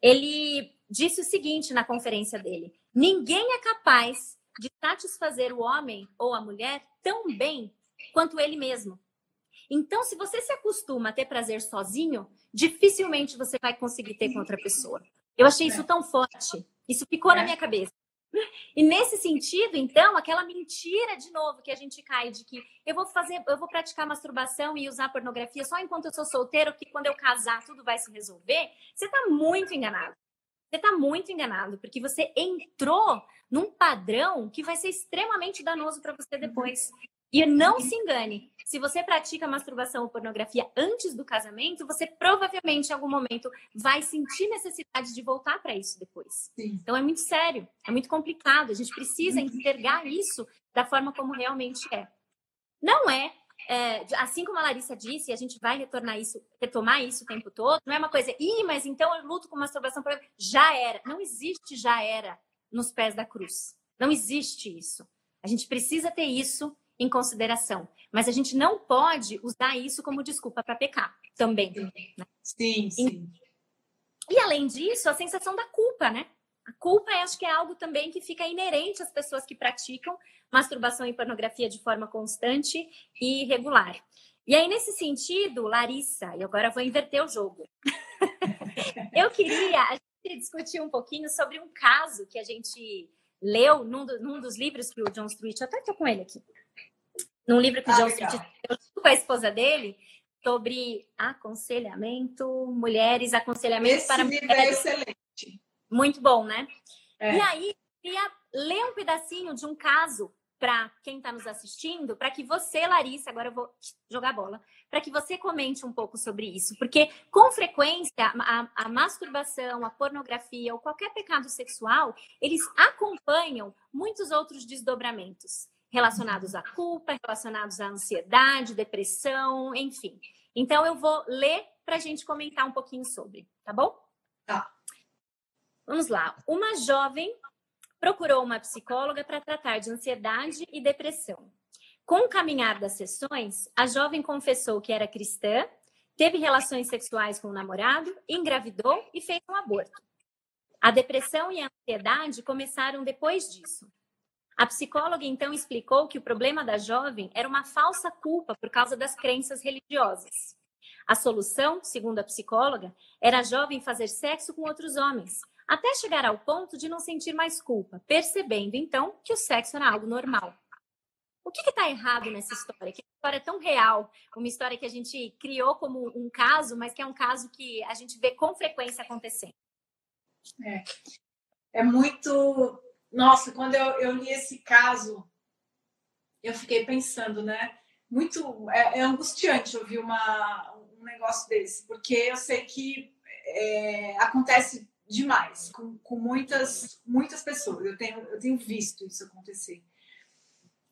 Speaker 1: Ele disse o seguinte na conferência dele: ninguém é capaz de satisfazer o homem ou a mulher tão bem quanto ele mesmo. Então, se você se acostuma a ter prazer sozinho, dificilmente você vai conseguir ter com outra pessoa. Eu achei isso tão forte. Isso ficou na é. minha cabeça. E nesse sentido, então, aquela mentira de novo que a gente cai de que eu vou fazer, eu vou praticar masturbação e usar pornografia só enquanto eu sou solteiro, que quando eu casar tudo vai se resolver, você está muito enganado. Você está muito enganado, porque você entrou num padrão que vai ser extremamente danoso para você depois. E não se engane, se você pratica masturbação ou pornografia antes do casamento, você provavelmente em algum momento vai sentir necessidade de voltar para isso depois. Sim. Então é muito sério, é muito complicado. A gente precisa uhum. enxergar isso da forma como realmente é. Não é, é, assim como a Larissa disse, a gente vai retornar isso, retomar isso o tempo todo. Não é uma coisa, ih, mas então eu luto com masturbação, já era. Não existe já era nos pés da cruz. Não existe isso. A gente precisa ter isso em consideração. Mas a gente não pode usar isso como desculpa para pecar também.
Speaker 2: Né? Sim, sim.
Speaker 1: E, e além disso, a sensação da culpa, né? A culpa, acho que é algo também que fica inerente às pessoas que praticam masturbação e pornografia de forma constante e regular. E aí, nesse sentido, Larissa, e agora vou inverter o jogo. eu queria a gente discutir um pouquinho sobre um caso que a gente leu num, do, num dos livros que o John Street, eu até estou com ele aqui, num livro que o ah, John com a esposa dele sobre aconselhamento, mulheres, aconselhamento
Speaker 2: Esse
Speaker 1: para
Speaker 2: livro é mulheres. é excelente.
Speaker 1: Muito bom, né? É. E aí, queria ler um pedacinho de um caso para quem está nos assistindo, para que você, Larissa, agora eu vou jogar a bola, para que você comente um pouco sobre isso, porque com frequência a, a, masturbação, a pornografia ou qualquer pecado sexual, eles acompanham muitos outros desdobramentos relacionados à culpa, relacionados à ansiedade, depressão, enfim. Então, eu vou ler para a gente comentar um pouquinho sobre, tá bom?
Speaker 2: Tá.
Speaker 1: Vamos lá. Uma jovem procurou uma psicóloga para tratar de ansiedade e depressão. Com o caminhar das sessões, a jovem confessou que era cristã, teve relações sexuais com o namorado, engravidou e fez um aborto. A depressão e a ansiedade começaram depois disso. A psicóloga então explicou que o problema da jovem era uma falsa culpa por causa das crenças religiosas. A solução, segundo a psicóloga, era a jovem fazer sexo com outros homens, até chegar ao ponto de não sentir mais culpa, percebendo então que o sexo era algo normal. O que está errado nessa história? Que história é tão real, uma história que a gente criou como um caso, mas que é um caso que a gente vê com frequência acontecendo.
Speaker 2: É, é muito nossa, quando eu, eu li esse caso, eu fiquei pensando, né? Muito é, é angustiante ouvir uma, um negócio desse, porque eu sei que é, acontece demais com, com muitas muitas pessoas. Eu tenho, eu tenho visto isso acontecer.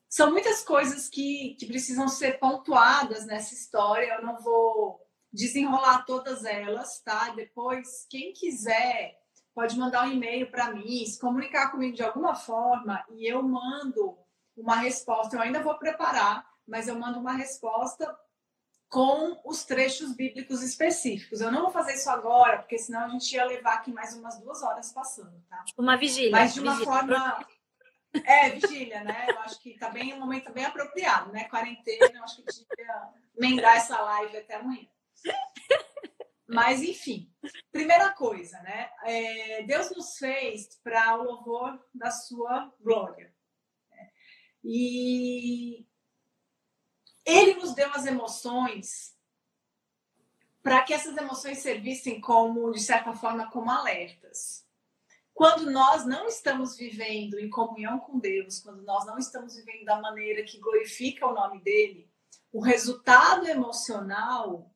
Speaker 2: São muitas coisas que, que precisam ser pontuadas nessa história. Eu não vou desenrolar todas elas, tá? Depois, quem quiser pode mandar um e-mail para mim, se comunicar comigo de alguma forma e eu mando uma resposta. Eu ainda vou preparar, mas eu mando uma resposta com os trechos bíblicos específicos. Eu não vou fazer isso agora, porque senão a gente ia levar aqui mais umas duas horas passando, tá?
Speaker 1: Uma vigília.
Speaker 2: Mas de uma
Speaker 1: vigília.
Speaker 2: forma. É, vigília, né? Eu acho que tá bem um momento bem apropriado, né? Quarentena, eu acho que devia emendar essa live até amanhã. Mas, enfim, primeira coisa, né? É, Deus nos fez para o louvor da sua glória. Né? E Ele nos deu as emoções para que essas emoções servissem como, de certa forma, como alertas. Quando nós não estamos vivendo em comunhão com Deus, quando nós não estamos vivendo da maneira que glorifica o nome dele, o resultado emocional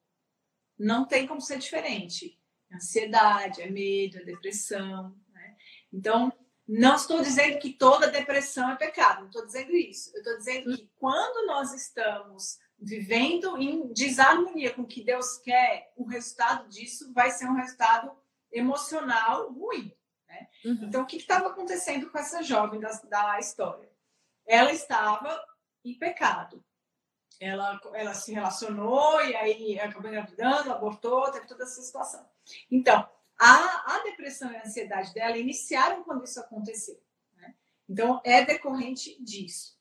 Speaker 2: não tem como ser diferente. É ansiedade, é medo, é depressão. Né? Então, Não estou dizendo que toda depressão é pecado, não estou dizendo isso. Eu estou dizendo que quando nós estamos vivendo em desarmonia com o que Deus quer, o resultado disso vai ser um resultado emocional ruim. Né? Uhum. Então, o que estava acontecendo com essa jovem da, da história? Ela estava em pecado. Ela, ela se relacionou e aí acabou engravidando, abortou, teve toda essa situação. Então, a, a depressão e a ansiedade dela iniciaram quando isso aconteceu. Né? Então, é decorrente disso.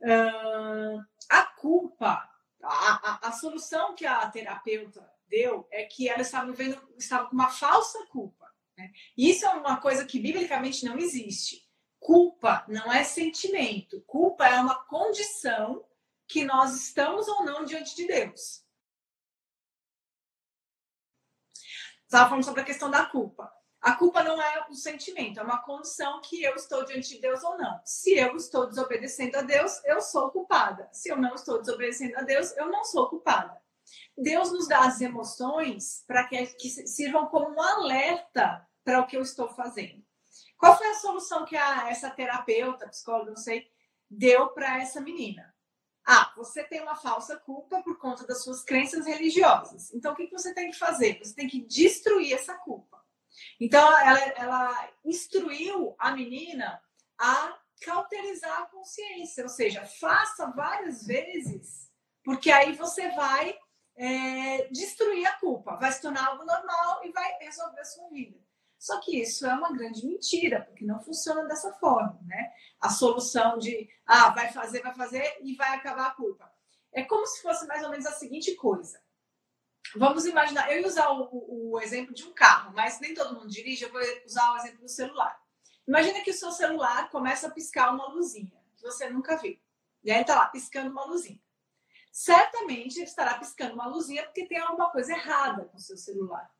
Speaker 2: Uh, a culpa, a, a, a, solução que a terapeuta deu é que ela estava vivendo, estava com uma falsa culpa. Né? Isso é uma coisa que biblicamente não existe. Culpa não é sentimento, culpa é uma condição que nós estamos ou não diante de Deus. Estava falando sobre a questão da culpa. A culpa não é um sentimento, é uma condição que eu estou diante de Deus ou não. Se eu estou desobedecendo a Deus, eu sou culpada. Se eu não estou desobedecendo a Deus, eu não sou culpada. Deus nos dá as emoções para que, que sirvam como um alerta para o que eu estou fazendo. Qual foi a solução que a, essa terapeuta, psicóloga, não sei, deu para essa menina? Ah, você tem uma falsa culpa por conta das suas crenças religiosas. Então, o que você tem que fazer? Você tem que destruir essa culpa. Então, ela, ela instruiu a menina a cauterizar a consciência, ou seja, faça várias vezes, porque aí você vai é, destruir a culpa, vai se tornar algo normal e vai resolver a sua vida. Só que isso é uma grande mentira, porque não funciona dessa forma, né? A solução de, ah, vai fazer, vai fazer e vai acabar a culpa. É como se fosse mais ou menos a seguinte coisa. Vamos imaginar, eu ia usar o, o exemplo de um carro, mas nem todo mundo dirige, eu vou usar o exemplo do celular. Imagina que o seu celular começa a piscar uma luzinha, que você nunca viu. E aí está lá, piscando uma luzinha. Certamente ele estará piscando uma luzinha porque tem alguma coisa errada com o seu celular.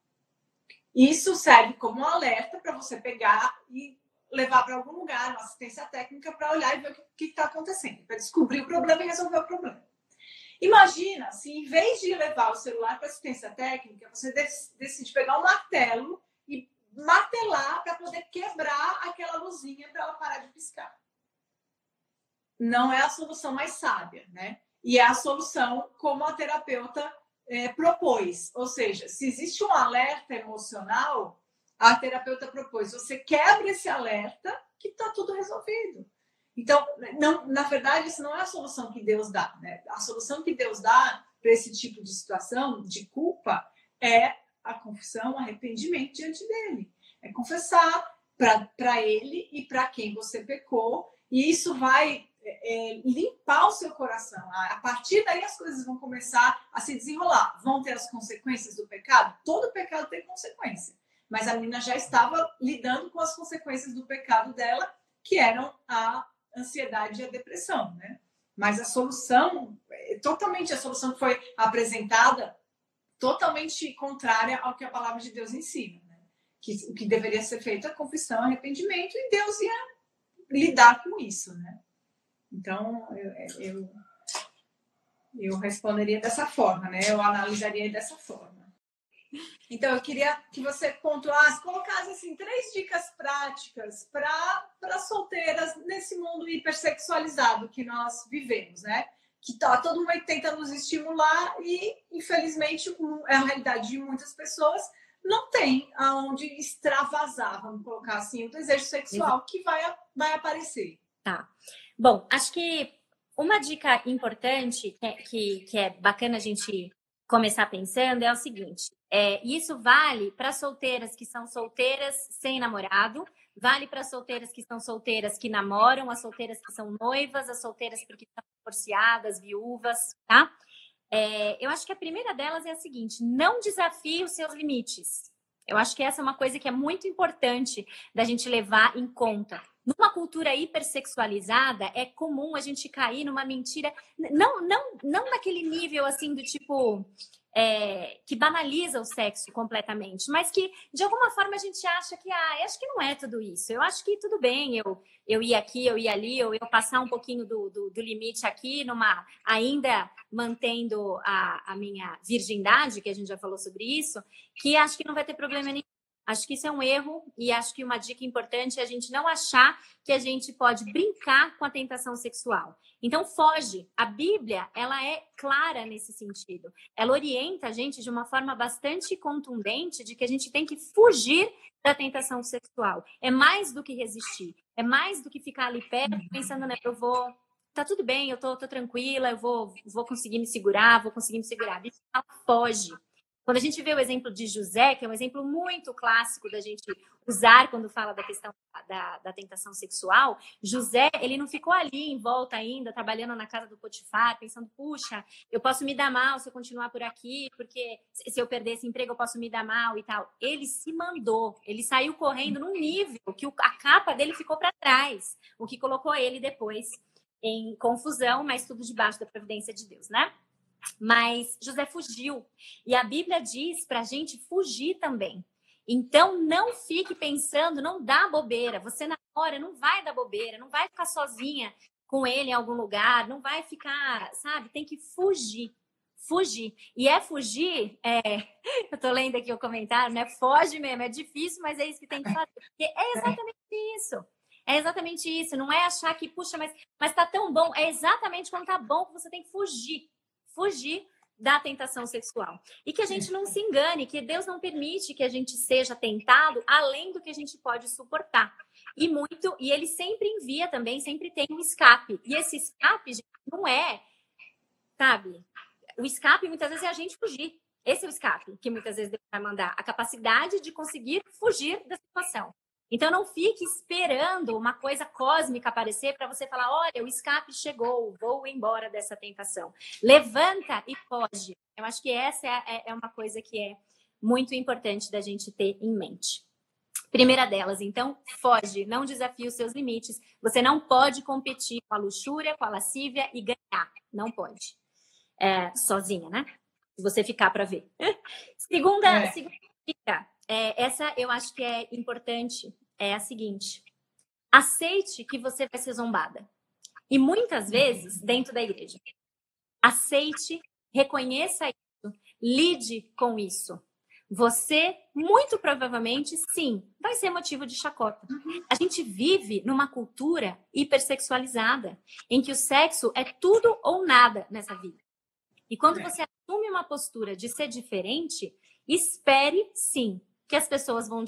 Speaker 2: Isso serve como um alerta para você pegar e levar para algum lugar, uma assistência técnica, para olhar e ver o que está acontecendo, para descobrir o problema e resolver o problema. Imagina se, em vez de levar o celular para assistência técnica, você decide pegar um martelo e martelar para poder quebrar aquela luzinha para ela parar de piscar. Não é a solução mais sábia, né? E é a solução como a terapeuta é, propôs. Ou seja, se existe um alerta emocional, a terapeuta propôs, você quebra esse alerta que está tudo resolvido. Então, não, na verdade, isso não é a solução que Deus dá. Né? A solução que Deus dá para esse tipo de situação, de culpa, é a confissão, arrependimento diante dele. É confessar para ele e para quem você pecou, e isso vai é, limpar o seu coração. A partir daí as coisas vão começar a se desenrolar. Vão ter as consequências do pecado? Todo pecado tem consequência. Mas a menina já estava lidando com as consequências do pecado dela, que eram a ansiedade e a depressão, né? Mas a solução, é, totalmente a solução que foi apresentada, totalmente contrária ao que a palavra de Deus ensina. Né? Que o que deveria ser feito é confissão, arrependimento, e Deus ia lidar com isso, né? Então, eu, eu, eu responderia dessa forma, né? Eu analisaria dessa forma. Então, eu queria que você pontuasse, colocasse assim, três dicas práticas para solteiras nesse mundo hipersexualizado que nós vivemos, né? Que tá todo mundo tenta nos estimular e, infelizmente, é a realidade de muitas pessoas, não tem aonde extravasar, vamos colocar assim, o desejo sexual que vai, vai aparecer.
Speaker 1: Tá. Bom, acho que uma dica importante que, que, que é bacana a gente começar pensando é o seguinte: é, isso vale para solteiras que são solteiras sem namorado, vale para solteiras que são solteiras que namoram, as solteiras que são noivas, as solteiras porque estão divorciadas, viúvas, tá? É, eu acho que a primeira delas é a seguinte: não desafie os seus limites. Eu acho que essa é uma coisa que é muito importante da gente levar em conta. Numa cultura hipersexualizada, é comum a gente cair numa mentira, não, não, não naquele nível assim do tipo é, que banaliza o sexo completamente, mas que de alguma forma a gente acha que, ah, acho que não é tudo isso. Eu acho que tudo bem eu, eu ir aqui, eu ir ali, ou eu passar um pouquinho do, do, do limite aqui, numa ainda mantendo a, a minha virgindade, que a gente já falou sobre isso, que acho que não vai ter problema nenhum. Acho que isso é um erro e acho que uma dica importante é a gente não achar que a gente pode brincar com a tentação sexual. Então foge. A Bíblia, ela é clara nesse sentido. Ela orienta a gente de uma forma bastante contundente de que a gente tem que fugir da tentação sexual. É mais do que resistir. É mais do que ficar ali perto pensando, né, eu vou tá tudo bem, eu tô, tô tranquila, eu vou, vou conseguir me segurar, vou conseguir me segurar. A Bíblia foge. Quando a gente vê o exemplo de José, que é um exemplo muito clássico da gente usar quando fala da questão da, da, tentação sexual, José, ele não ficou ali em volta ainda, trabalhando na casa do Potifar, pensando, puxa, eu posso me dar mal se eu continuar por aqui, porque se eu perder esse emprego eu posso me dar mal e tal. Ele se mandou, ele saiu correndo num nível que a capa dele ficou para trás, o que colocou ele depois em confusão, mas tudo debaixo da providência de Deus, né? Mas José fugiu. E a Bíblia diz para a gente fugir também. Então, não fique pensando, não dá bobeira. Você namora, não vai dar bobeira, não vai ficar sozinha com ele em algum lugar, não vai ficar, sabe? Tem que fugir. Fugir. E é fugir, é... eu tô lendo aqui o comentário, né? Foge mesmo, é difícil, mas é isso que tem que fazer. Porque é exatamente isso. É exatamente isso. Não é achar que, puxa, mas, mas tá tão bom. É exatamente quando tá bom que você tem que fugir fugir da tentação sexual. E que a gente não se engane, que Deus não permite que a gente seja tentado além do que a gente pode suportar. E muito, e ele sempre envia também, sempre tem um escape. E esse escape gente, não é, sabe? O escape muitas vezes é a gente fugir. Esse é o escape que muitas vezes Deus vai mandar, a capacidade de conseguir fugir da situação. Então não fique esperando uma coisa cósmica aparecer para você falar: olha, o escape chegou, vou embora dessa tentação. Levanta e foge. Eu acho que essa é, é, é uma coisa que é muito importante da gente ter em mente. Primeira delas, então, foge, não desafie os seus limites. Você não pode competir com a luxúria, com a lascívia e ganhar. Não pode. É, sozinha, né? Se você ficar para ver. segunda, é. segunda dica, é, essa eu acho que é importante, é a seguinte: aceite que você vai ser zombada. E muitas vezes, dentro da igreja, aceite, reconheça isso, lide com isso. Você, muito provavelmente, sim, vai ser motivo de chacota. A gente vive numa cultura hipersexualizada, em que o sexo é tudo ou nada nessa vida. E quando você assume uma postura de ser diferente, espere sim que as pessoas vão,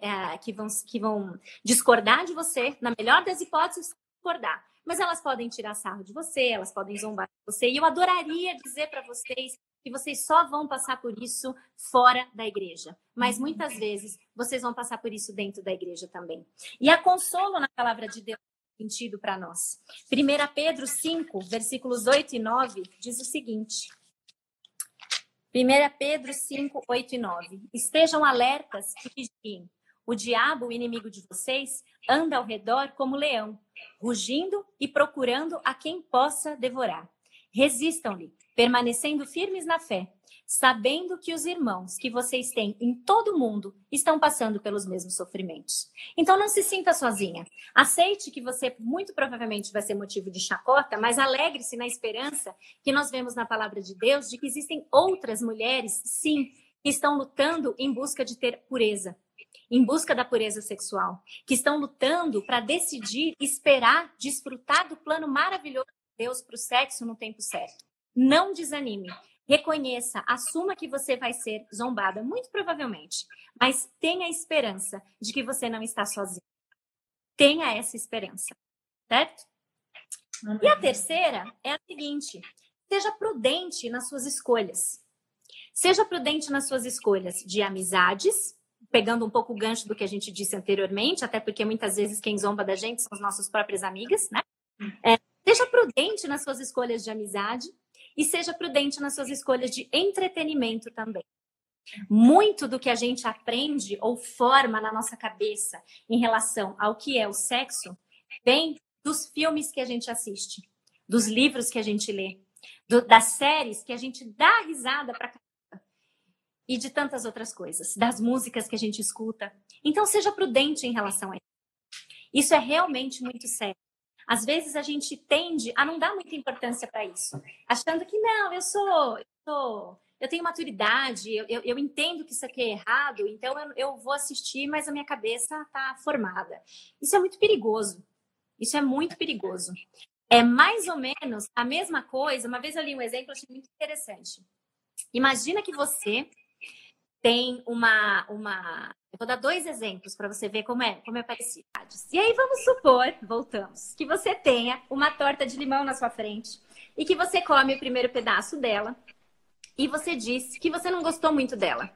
Speaker 1: é, que vão, que vão discordar de você, na melhor das hipóteses, discordar. Mas elas podem tirar sarro de você, elas podem zombar de você. E eu adoraria dizer para vocês que vocês só vão passar por isso fora da igreja. Mas muitas vezes vocês vão passar por isso dentro da igreja também. E a consolo na palavra de Deus sentido para nós. 1 Pedro 5, versículos 8 e 9, diz o seguinte: 1 Pedro 5, 8 e 9. Estejam alertas e vigiem. O diabo, o inimigo de vocês, anda ao redor como leão, rugindo e procurando a quem possa devorar. Resistam-lhe, permanecendo firmes na fé, sabendo que os irmãos que vocês têm em todo o mundo estão passando pelos mesmos sofrimentos. Então não se sinta sozinha. Aceite que você muito provavelmente vai ser motivo de chacota, mas alegre-se na esperança que nós vemos na palavra de Deus de que existem outras mulheres, sim, que estão lutando em busca de ter pureza, em busca da pureza sexual, que estão lutando para decidir, esperar, desfrutar do plano maravilhoso de Deus para o sexo no tempo certo. Não desanime. Reconheça, assuma que você vai ser zombada, muito provavelmente, mas tenha esperança de que você não está sozinho. Tenha essa esperança, certo? E a terceira é a seguinte: seja prudente nas suas escolhas. Seja prudente nas suas escolhas de amizades, pegando um pouco o gancho do que a gente disse anteriormente, até porque muitas vezes quem zomba da gente são as nossas próprias amigas, né? É, seja prudente nas suas escolhas de amizade e seja prudente nas suas escolhas de entretenimento também. Muito do que a gente aprende ou forma na nossa cabeça em relação ao que é o sexo vem dos filmes que a gente assiste, dos livros que a gente lê, do, das séries que a gente dá risada para e de tantas outras coisas, das músicas que a gente escuta. Então seja prudente em relação a isso. Isso é realmente muito sério. Às vezes a gente tende a não dar muita importância para isso, achando que não, eu sou, eu sou eu tenho maturidade, eu, eu, eu, entendo que isso aqui é errado, então eu, eu vou assistir, mas a minha cabeça está formada. Isso é muito perigoso. Isso é muito perigoso. É mais ou menos a mesma coisa. Uma vez eu li um exemplo, achei muito interessante. Imagina que você tem uma, uma. Eu vou dar dois exemplos para você ver como é, como é parecido. E aí vamos supor, voltamos, que você tenha uma torta de limão na sua frente e que você come o primeiro pedaço dela e você diz que você não gostou muito dela.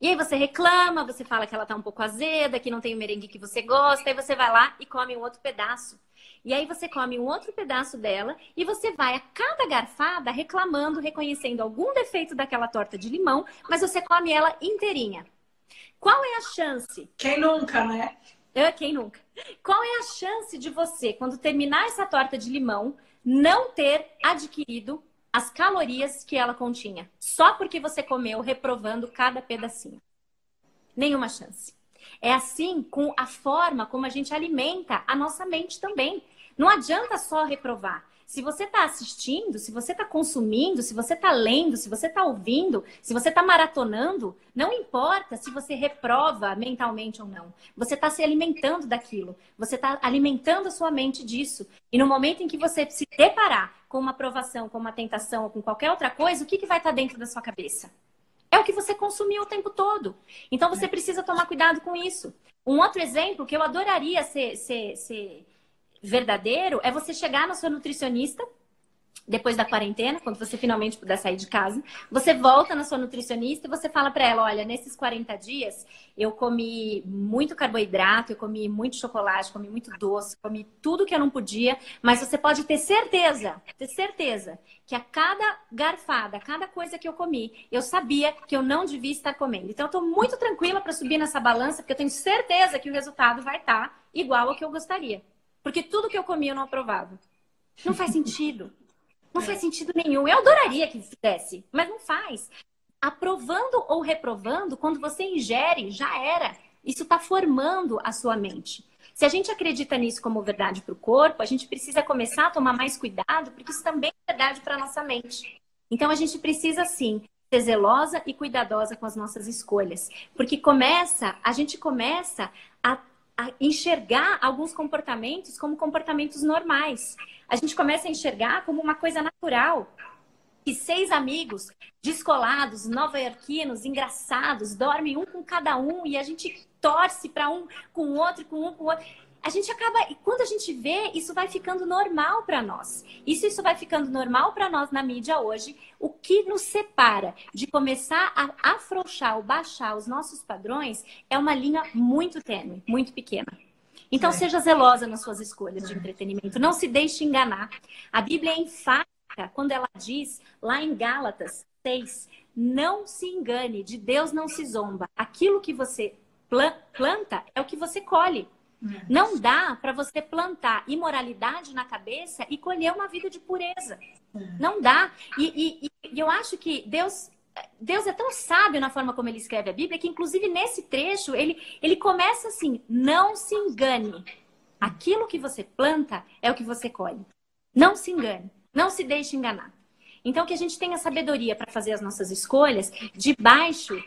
Speaker 1: E aí você reclama, você fala que ela tá um pouco azeda, que não tem o merengue que você gosta, aí você vai lá e come um outro pedaço. E aí você come um outro pedaço dela e você vai a cada garfada reclamando, reconhecendo algum defeito daquela torta de limão, mas você come ela inteirinha. Qual é a chance?
Speaker 2: Quem nunca, né?
Speaker 1: É, quem nunca? Qual é a chance de você, quando terminar essa torta de limão, não ter adquirido as calorias que ela continha, só porque você comeu reprovando cada pedacinho. Nenhuma chance. É assim com a forma como a gente alimenta a nossa mente também. Não adianta só reprovar. Se você está assistindo, se você está consumindo, se você está lendo, se você está ouvindo, se você está maratonando, não importa se você reprova mentalmente ou não. Você está se alimentando daquilo. Você está alimentando a sua mente disso. E no momento em que você se deparar com uma aprovação, com uma tentação ou com qualquer outra coisa, o que, que vai estar tá dentro da sua cabeça? É o que você consumiu o tempo todo. Então você precisa tomar cuidado com isso. Um outro exemplo que eu adoraria ser, ser, ser verdadeiro é você chegar na sua nutricionista depois da quarentena, quando você finalmente puder sair de casa, você volta na sua nutricionista e você fala para ela, olha, nesses 40 dias eu comi muito carboidrato, eu comi muito chocolate, comi muito doce, comi tudo que eu não podia, mas você pode ter certeza, ter certeza que a cada garfada, a cada coisa que eu comi, eu sabia que eu não devia estar comendo. Então eu tô muito tranquila para subir nessa balança, porque eu tenho certeza que o resultado vai estar tá igual ao que eu gostaria. Porque tudo que eu comia eu não aprovava. Não faz sentido. Não faz sentido nenhum. Eu adoraria que fizesse, mas não faz. Aprovando ou reprovando, quando você ingere, já era. Isso está formando a sua mente. Se a gente acredita nisso como verdade para o corpo, a gente precisa começar a tomar mais cuidado, porque isso também é verdade para a nossa mente. Então a gente precisa sim ser zelosa e cuidadosa com as nossas escolhas, porque começa, a gente começa a a enxergar alguns comportamentos como comportamentos normais. A gente começa a enxergar como uma coisa natural. Que seis amigos descolados, nova-iorquinos, engraçados, dormem um com cada um e a gente torce para um com o outro, com um com o outro a gente acaba, e quando a gente vê, isso vai ficando normal para nós. Isso, isso vai ficando normal para nós na mídia hoje. O que nos separa de começar a afrouxar ou baixar os nossos padrões é uma linha muito tênue, muito pequena. Então, é. seja zelosa nas suas escolhas de entretenimento. Não se deixe enganar. A Bíblia é enfática quando ela diz, lá em Gálatas 6, não se engane, de Deus não se zomba. Aquilo que você planta é o que você colhe. Uhum. Não dá para você plantar imoralidade na cabeça e colher uma vida de pureza. Uhum. Não dá. E, e, e, eu acho que Deus, Deus é tão sábio na forma como ele escreve a Bíblia que, inclusive, nesse trecho, ele, ele começa assim: não se engane. Aquilo que você planta é o que você colhe. Não se engane. Não se deixe enganar. Então, que a gente tenha sabedoria para fazer as nossas escolhas debaixo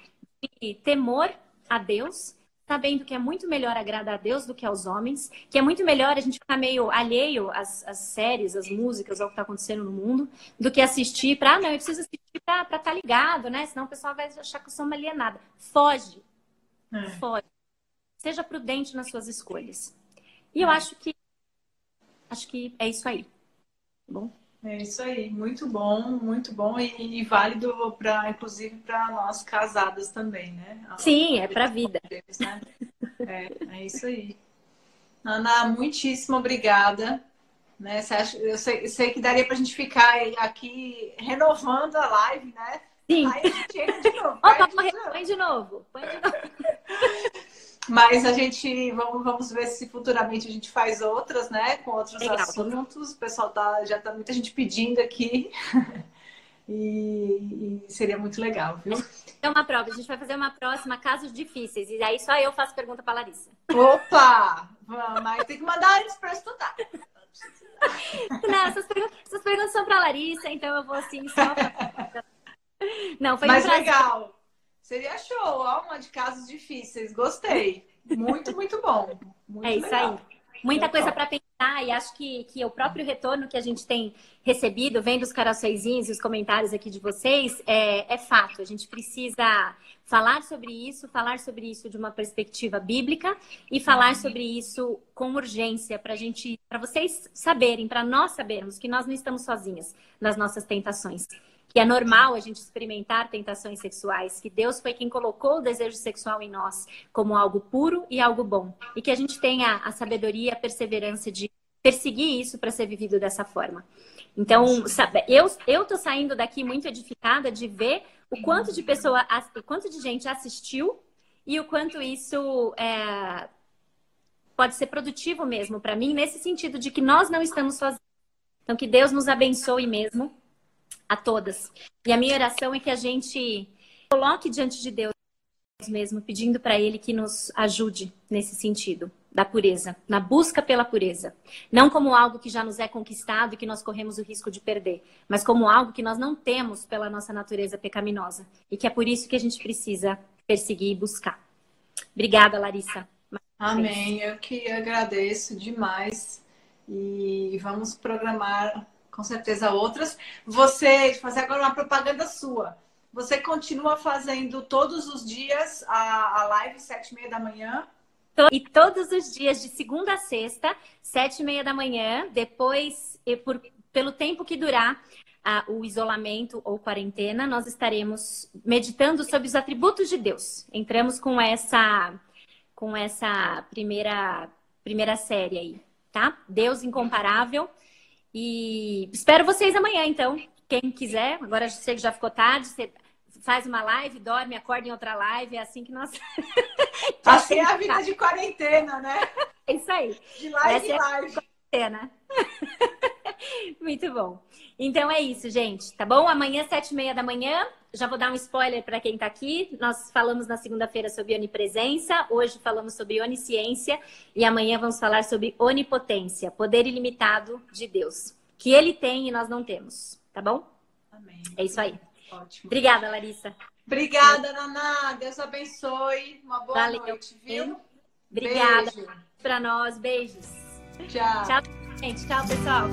Speaker 1: de temor a Deus sabendo que é muito melhor agradar a Deus do que aos homens, que é muito melhor a gente ficar meio alheio às, às séries, às músicas, ao que está acontecendo no mundo, do que assistir para, ah, não, eu preciso assistir para estar tá ligado, né? Senão o pessoal vai achar que eu sou uma alienada. Foge. É. Foge. Seja prudente nas suas escolhas. E é. eu acho que acho que é isso aí. Tá bom?
Speaker 2: É isso aí, muito bom, muito bom e, e válido para, inclusive, para nós casadas também, né?
Speaker 1: Sim, é para a vida.
Speaker 2: né? é, é isso aí. Ana, muitíssimo obrigada. Né? eu sei, sei que daria para a gente ficar aqui renovando a live, né?
Speaker 1: Sim. Aí a gente entra de novo. Opa, põe de novo. Põe de novo.
Speaker 2: Mas a gente vamos, vamos ver se futuramente a gente faz outras, né? Com outros Legal. assuntos. O pessoal tá, já tá muita gente pedindo aqui. E, e, seria muito legal, viu?
Speaker 1: É uma prova. A gente vai fazer uma próxima, casos difíceis. E aí só eu faço pergunta para Larissa.
Speaker 2: Opa! Vamos, mas tem que mandar eles para estudar.
Speaker 1: Não, essas perguntas, essas perguntas são para Larissa, então eu vou assim só. Não, foi
Speaker 2: Mas
Speaker 1: um
Speaker 2: legal. Seria show, ó, uma de casos difíceis. Gostei. Muito, muito bom. Muito
Speaker 1: É isso
Speaker 2: legal.
Speaker 1: aí. Muita coisa para pensar e acho que, que o próprio retorno que a gente tem recebido, vendo os coraçõezinhos e os comentários aqui de vocês, é, é fato. A gente precisa falar sobre isso, falar sobre isso de uma perspectiva bíblica e falar sobre isso com urgência para gente, para vocês saberem, para nós sabermos que nós não estamos sozinhas nas nossas tentações. Que é normal a gente experimentar tentações sexuais, que Deus foi quem colocou o desejo sexual em nós como algo puro e algo bom. E que a gente tenha a sabedoria a perseverança de perseguir isso para ser vivido dessa forma. Então, sabe, eu, eu tô saindo daqui muito edificada de ver o quanto de pessoa, o quanto de gente assistiu e o quanto isso é, pode ser produtivo mesmo para mim, nesse sentido de que nós não estamos sozinhos. Então, que Deus nos abençoe mesmo a todas. E a minha oração é que a gente coloque diante de Deus mesmo, pedindo para Ele que nos ajude nesse sentido da pureza, na busca pela pureza. Não como algo que já nos é conquistado e que nós corremos o risco de perder, mas como algo que nós não temos pela nossa natureza pecaminosa. E que é por isso que a gente precisa perseguir e buscar. Obrigada, Larissa.
Speaker 2: Amém. Eu que agradeço demais. E vamos programar com certeza outras. Você, fazer agora uma propaganda sua. Você continua fazendo todos os dias a, a live sete e meia da manhã?
Speaker 1: E todos os dias, de segunda a sexta, sete e meia da manhã, depois, por, pelo tempo que durar ah, o isolamento ou quarentena, nós estaremos meditando sobre os atributos de Deus. Entramos com essa, com essa primeira, primeira série aí, tá? Deus incomparável. E espero vocês amanhã, então. Quem quiser, agora sei que já ficou tarde, você faz uma live, dorme, acorda em outra live, é assim que nós.
Speaker 2: assim é a vida de quarentena, né?
Speaker 1: É isso aí.
Speaker 2: De live em
Speaker 1: Essa
Speaker 2: live.
Speaker 1: É quarentena. Muito bom. Então é isso, gente, tá bom? Amanhã, sete e meia da manhã, já vou dar um spoiler para quem tá aqui. Nós falamos na segunda-feira sobre onipresença, hoje falamos sobre onisciência e amanhã vamos falar sobre onipotência, poder ilimitado de Deus, que ele tem e nós não temos, tá bom?
Speaker 2: Amém.
Speaker 1: É isso aí.
Speaker 2: Ótimo.
Speaker 1: Obrigada, Larissa.
Speaker 2: Obrigada, Naná. Deus abençoe. Uma boa
Speaker 1: Valeu.
Speaker 2: noite, viu?
Speaker 1: Obrigada para nós. Beijos.
Speaker 2: Tchau.
Speaker 1: Tchau, gente. Tchau, pessoal.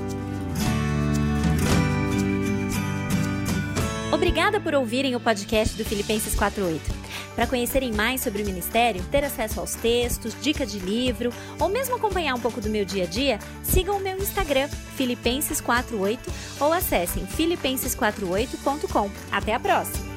Speaker 3: Obrigada por ouvirem o podcast do Filipenses 48. Para conhecerem mais sobre o ministério, ter acesso aos textos, dicas de livro ou mesmo acompanhar um pouco do meu dia a dia, sigam o meu Instagram, Filipenses48, ou acessem filipenses48.com. Até a próxima!